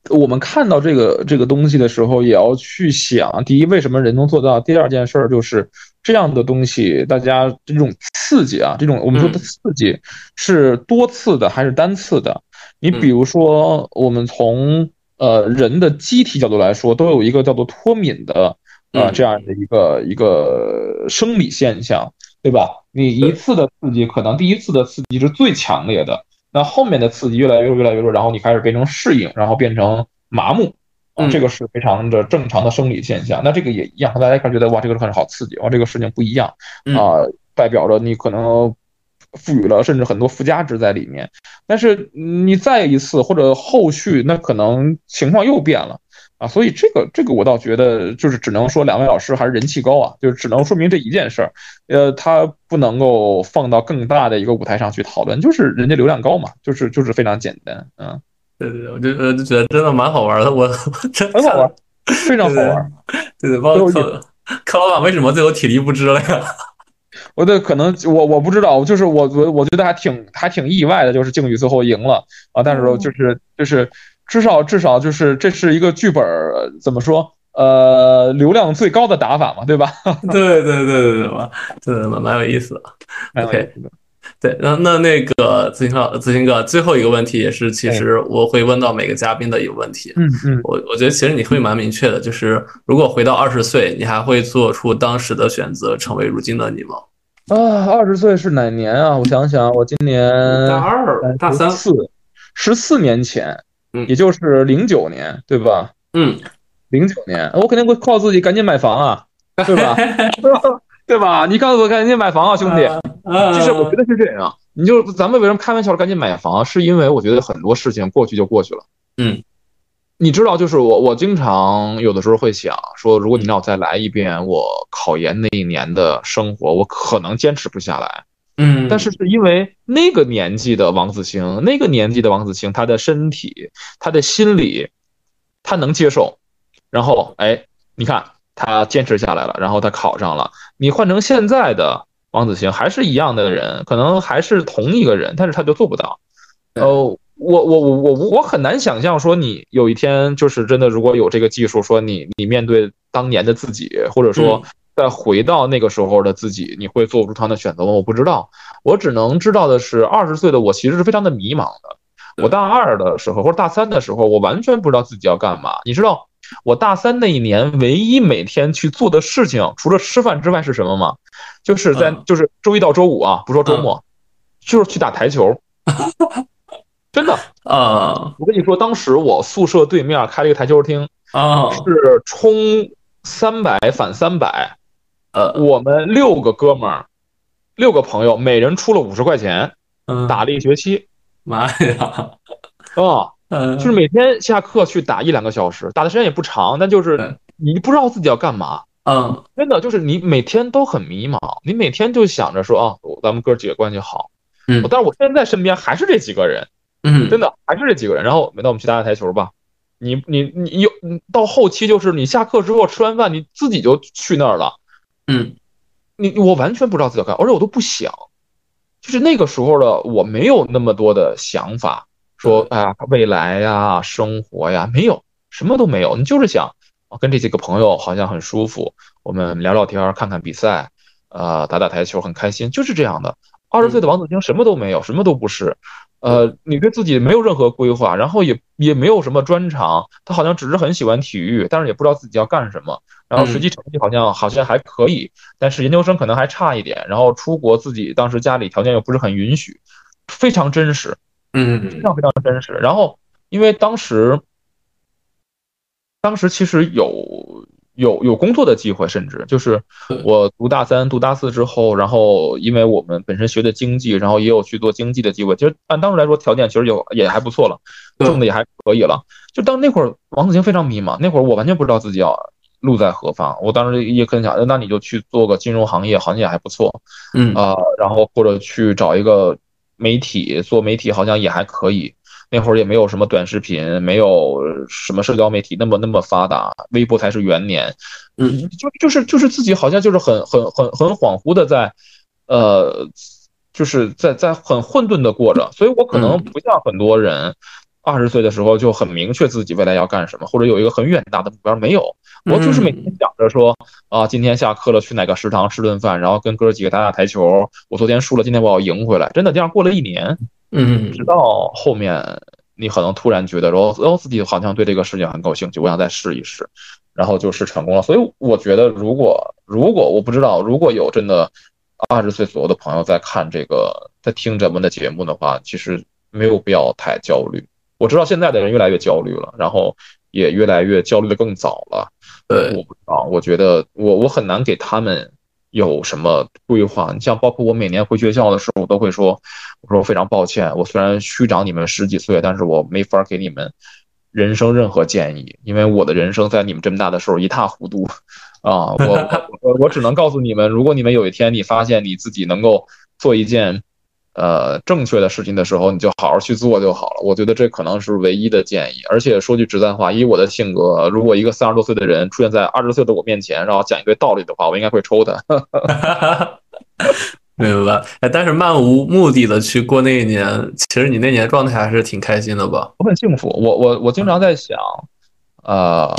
我们看到这个这个东西的时候，也要去想：第一，为什么人能做到？第二件事儿就是这样的东西，大家这种刺激啊，这种我们说的刺激是多次的还是单次的？你比如说，我们从呃，人的机体角度来说，都有一个叫做脱敏的啊这样的一个一个生理现象，对吧？你一次的刺激，可能第一次的刺激是最强烈的，那后面的刺激越来越弱，越来越弱，然后你开始变成适应，然后变成麻木，啊，这个是非常的正常的生理现象。那这个也一样，大家一看觉得哇，这个很好刺激，哇，这个事情不一样啊，代表着你可能赋予了甚至很多附加值在里面。但是你再一次或者后续，那可能情况又变了啊。所以这个这个我倒觉得就是只能说两位老师还是人气高啊，就是只能说明这一件事儿。呃，他不能够放到更大的一个舞台上去讨论，就是人家流量高嘛，就是就是非常简单，嗯。对对对，我就觉得真的蛮好玩的，我真很好玩，非常好玩。对对，包括柯老板为什么最后体力不支了呀？我的可能我我不知道，就是我我我觉得还挺还挺意外的，就是靖宇最后赢了啊，但是就是就是至少至少就是这是一个剧本怎么说呃流量最高的打法嘛，对吧？对对对对对吧？对蛮蛮有意思的。OK。对，那那那个子行老，子行哥，最后一个问题也是，其实我会问到每个嘉宾的一个问题。嗯嗯，我我觉得其实你会蛮明确的，就是如果回到二十岁，你还会做出当时的选择，成为如今的你吗？啊，二十岁是哪年啊？我想想，我今年大二、大三、四，十四年前，嗯，也就是零九年，对吧？嗯，零九年，我肯定会靠自己赶紧买房啊，对吧？对吧？你告诉我赶紧买房啊，兄弟！其实我觉得是这样，你就咱们为什么开玩笑赶紧买房？是因为我觉得很多事情过去就过去了。嗯，你知道，就是我我经常有的时候会想说，如果你让我再来一遍我考研那一年的生活，我可能坚持不下来。嗯，但是是因为那个年纪的王子清，那个年纪的王子清，他的身体、他的心理，他能接受。然后，哎，你看。他坚持下来了，然后他考上了。你换成现在的王子晴，还是一样的人，可能还是同一个人，但是他就做不到。呃，我我我我我很难想象说你有一天就是真的，如果有这个技术，说你你面对当年的自己，或者说再回到那个时候的自己，你会做出同样的选择吗？我不知道，我只能知道的是，二十岁的我其实是非常的迷茫的。我大二的时候或者大三的时候，我完全不知道自己要干嘛。你知道？我大三那一年，唯一每天去做的事情，除了吃饭之外是什么吗？就是在就是周一到周五啊，不说周末，就是去打台球。真的 啊！我跟你说，当时我宿舍对面开了一个台球厅啊，是充三百返三百，呃，我们六个哥们儿，六个朋友，每人出了五十块钱，打了一学期。妈呀！啊！就是每天下课去打一两个小时，打的时间也不长，但就是你不知道自己要干嘛。嗯，真的就是你每天都很迷茫，你每天就想着说啊，咱们哥几个关系好。嗯，但是我现在身边还是这几个人。嗯，真的还是这几个人。然后，那我们去打打台球吧。你你你有到后期就是你下课之后吃完饭，你自己就去那儿了。嗯，你我完全不知道自己要干，而且我都不想。就是那个时候的我没有那么多的想法。说哎呀，未来呀，生活呀，没有什么都没有，你就是想跟这几个朋友好像很舒服，我们聊聊天，看看比赛，呃，打打台球，很开心，就是这样的。二十岁的王子清什么都没有，什么都不是，呃，你对自己没有任何规划，然后也也没有什么专长，他好像只是很喜欢体育，但是也不知道自己要干什么，然后实际成绩好像好像还可以，但是研究生可能还差一点，然后出国自己当时家里条件又不是很允许，非常真实。嗯，非常非常真实。然后，因为当时，当时其实有有有工作的机会，甚至就是我读大三、读大四之后，然后因为我们本身学的经济，然后也有去做经济的机会。其实按当时来说，条件其实有也还不错了，挣的也还可以了。就当那会儿，王子晴非常迷茫，那会儿我完全不知道自己要路在何方。我当时也很想，那你就去做个金融行业，好像也还不错。嗯啊，然后或者去找一个。媒体做媒体好像也还可以，那会儿也没有什么短视频，没有什么社交媒体那么那么发达，微博才是元年，嗯，就就是就是自己好像就是很很很很恍惚的在，呃，就是在在很混沌的过着，所以我可能不像很多人，二十岁的时候就很明确自己未来要干什么，或者有一个很远大的目标，没有。我就是每天想着说啊，今天下课了去哪个食堂吃顿饭，然后跟哥几个打打台球。我昨天输了，今天我要赢回来。真的这样过了一年，嗯，直到后面你可能突然觉得说，哦，自己好像对这个事情很感兴趣，我想再试一试，然后就是成功了。所以我觉得，如果如果我不知道，如果有真的二十岁左右的朋友在看这个，在听咱们的节目的话，其实没有必要太焦虑。我知道现在的人越来越焦虑了，然后也越来越焦虑的更早了。对，我不知道，我觉得我我很难给他们有什么规划。你像包括我每年回学校的时候，我都会说，我说非常抱歉，我虽然虚长你们十几岁，但是我没法给你们人生任何建议，因为我的人生在你们这么大的时候一塌糊涂啊！我 我我只能告诉你们，如果你们有一天你发现你自己能够做一件。呃，正确的事情的时候，你就好好去做就好了。我觉得这可能是唯一的建议。而且说句实在话，以我的性格，如果一个三十多岁的人出现在二十岁的我面前，然后讲一堆道理的话，我应该会抽他。明白。哎，但是漫无目的的去过那一年，其实你那年状态还是挺开心的吧？我很幸福。我我我经常在想，呃，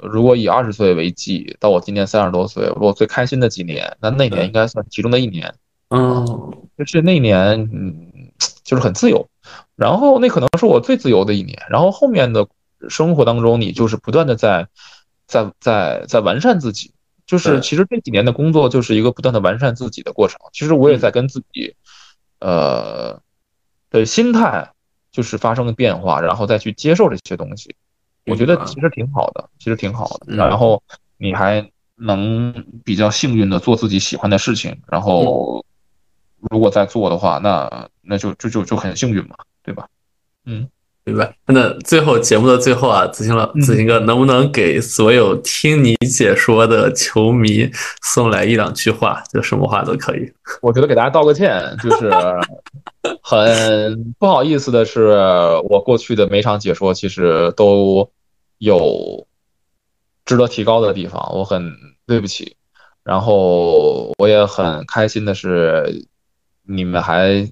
如果以二十岁为计，到我今年三十多岁，我最开心的几年，那那年应该算其中的一年。嗯，就是那年，嗯，就是很自由，然后那可能是我最自由的一年，然后后面的生活当中，你就是不断的在，在在在完善自己，就是其实这几年的工作就是一个不断的完善自己的过程。其实我也在跟自己，呃，的心态就是发生了变化，然后再去接受这些东西，我觉得其实挺好的，其实挺好的。然后你还能比较幸运的做自己喜欢的事情，然后。如果在做的话，那那就就就就很幸运嘛，对吧？嗯，明白。那最后节目的最后啊，子欣老子欣哥，能不能给所有听你解说的球迷送来一两句话？就什么话都可以。我觉得给大家道个歉，就是 很不好意思的是，我过去的每场解说其实都有值得提高的地方，我很对不起。然后我也很开心的是。你们还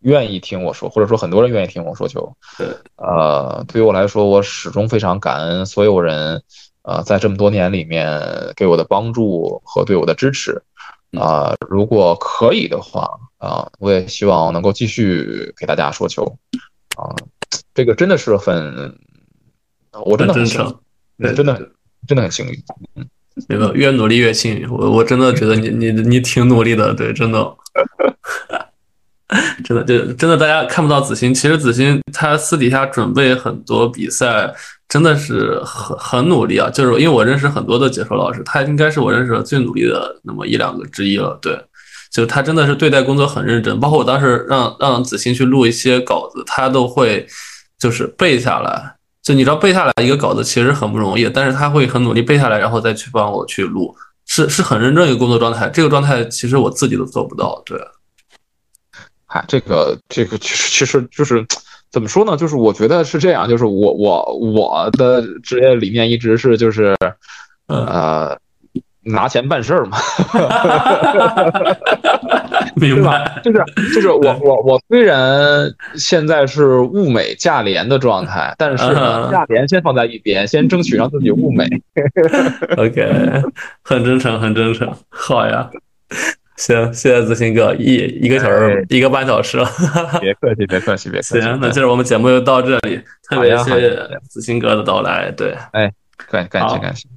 愿意听我说，或者说很多人愿意听我说球。对，呃，对于我来说，我始终非常感恩所有人，呃，在这么多年里面给我的帮助和对我的支持。啊，如果可以的话，啊，我也希望能够继续给大家说球。啊，这个真的是很，我真的很真诚，对，真的真的很幸运。嗯，对吧？越努力越幸运。我我真的觉得你你你挺努力的，对，真的。真的，就真的，大家看不到子欣。其实子欣他私底下准备很多比赛，真的是很很努力啊。就是因为我认识很多的解说老师，他应该是我认识的最努力的那么一两个之一了。对，就他真的是对待工作很认真。包括我当时让让子欣去录一些稿子，他都会就是背下来。就你知道背下来一个稿子其实很不容易，但是他会很努力背下来，然后再去帮我去录，是是很认真一个工作状态。这个状态其实我自己都做不到。对。嗨，这个这个其实其实就是怎么说呢？就是我觉得是这样，就是我我我的职业理念一直是就是呃拿钱办事儿嘛，明白？就是就是我我我虽然现在是物美价廉的状态，但是价廉先放在一边，先争取让自己物美。OK，很真诚，很真诚，好呀。行，谢谢子欣哥，一一个小时，一个半小时了。别 客气，别客气，别客气。行，那今儿我们节目就到这里，特别谢谢子欣哥的到来。对，哎，感感谢感谢。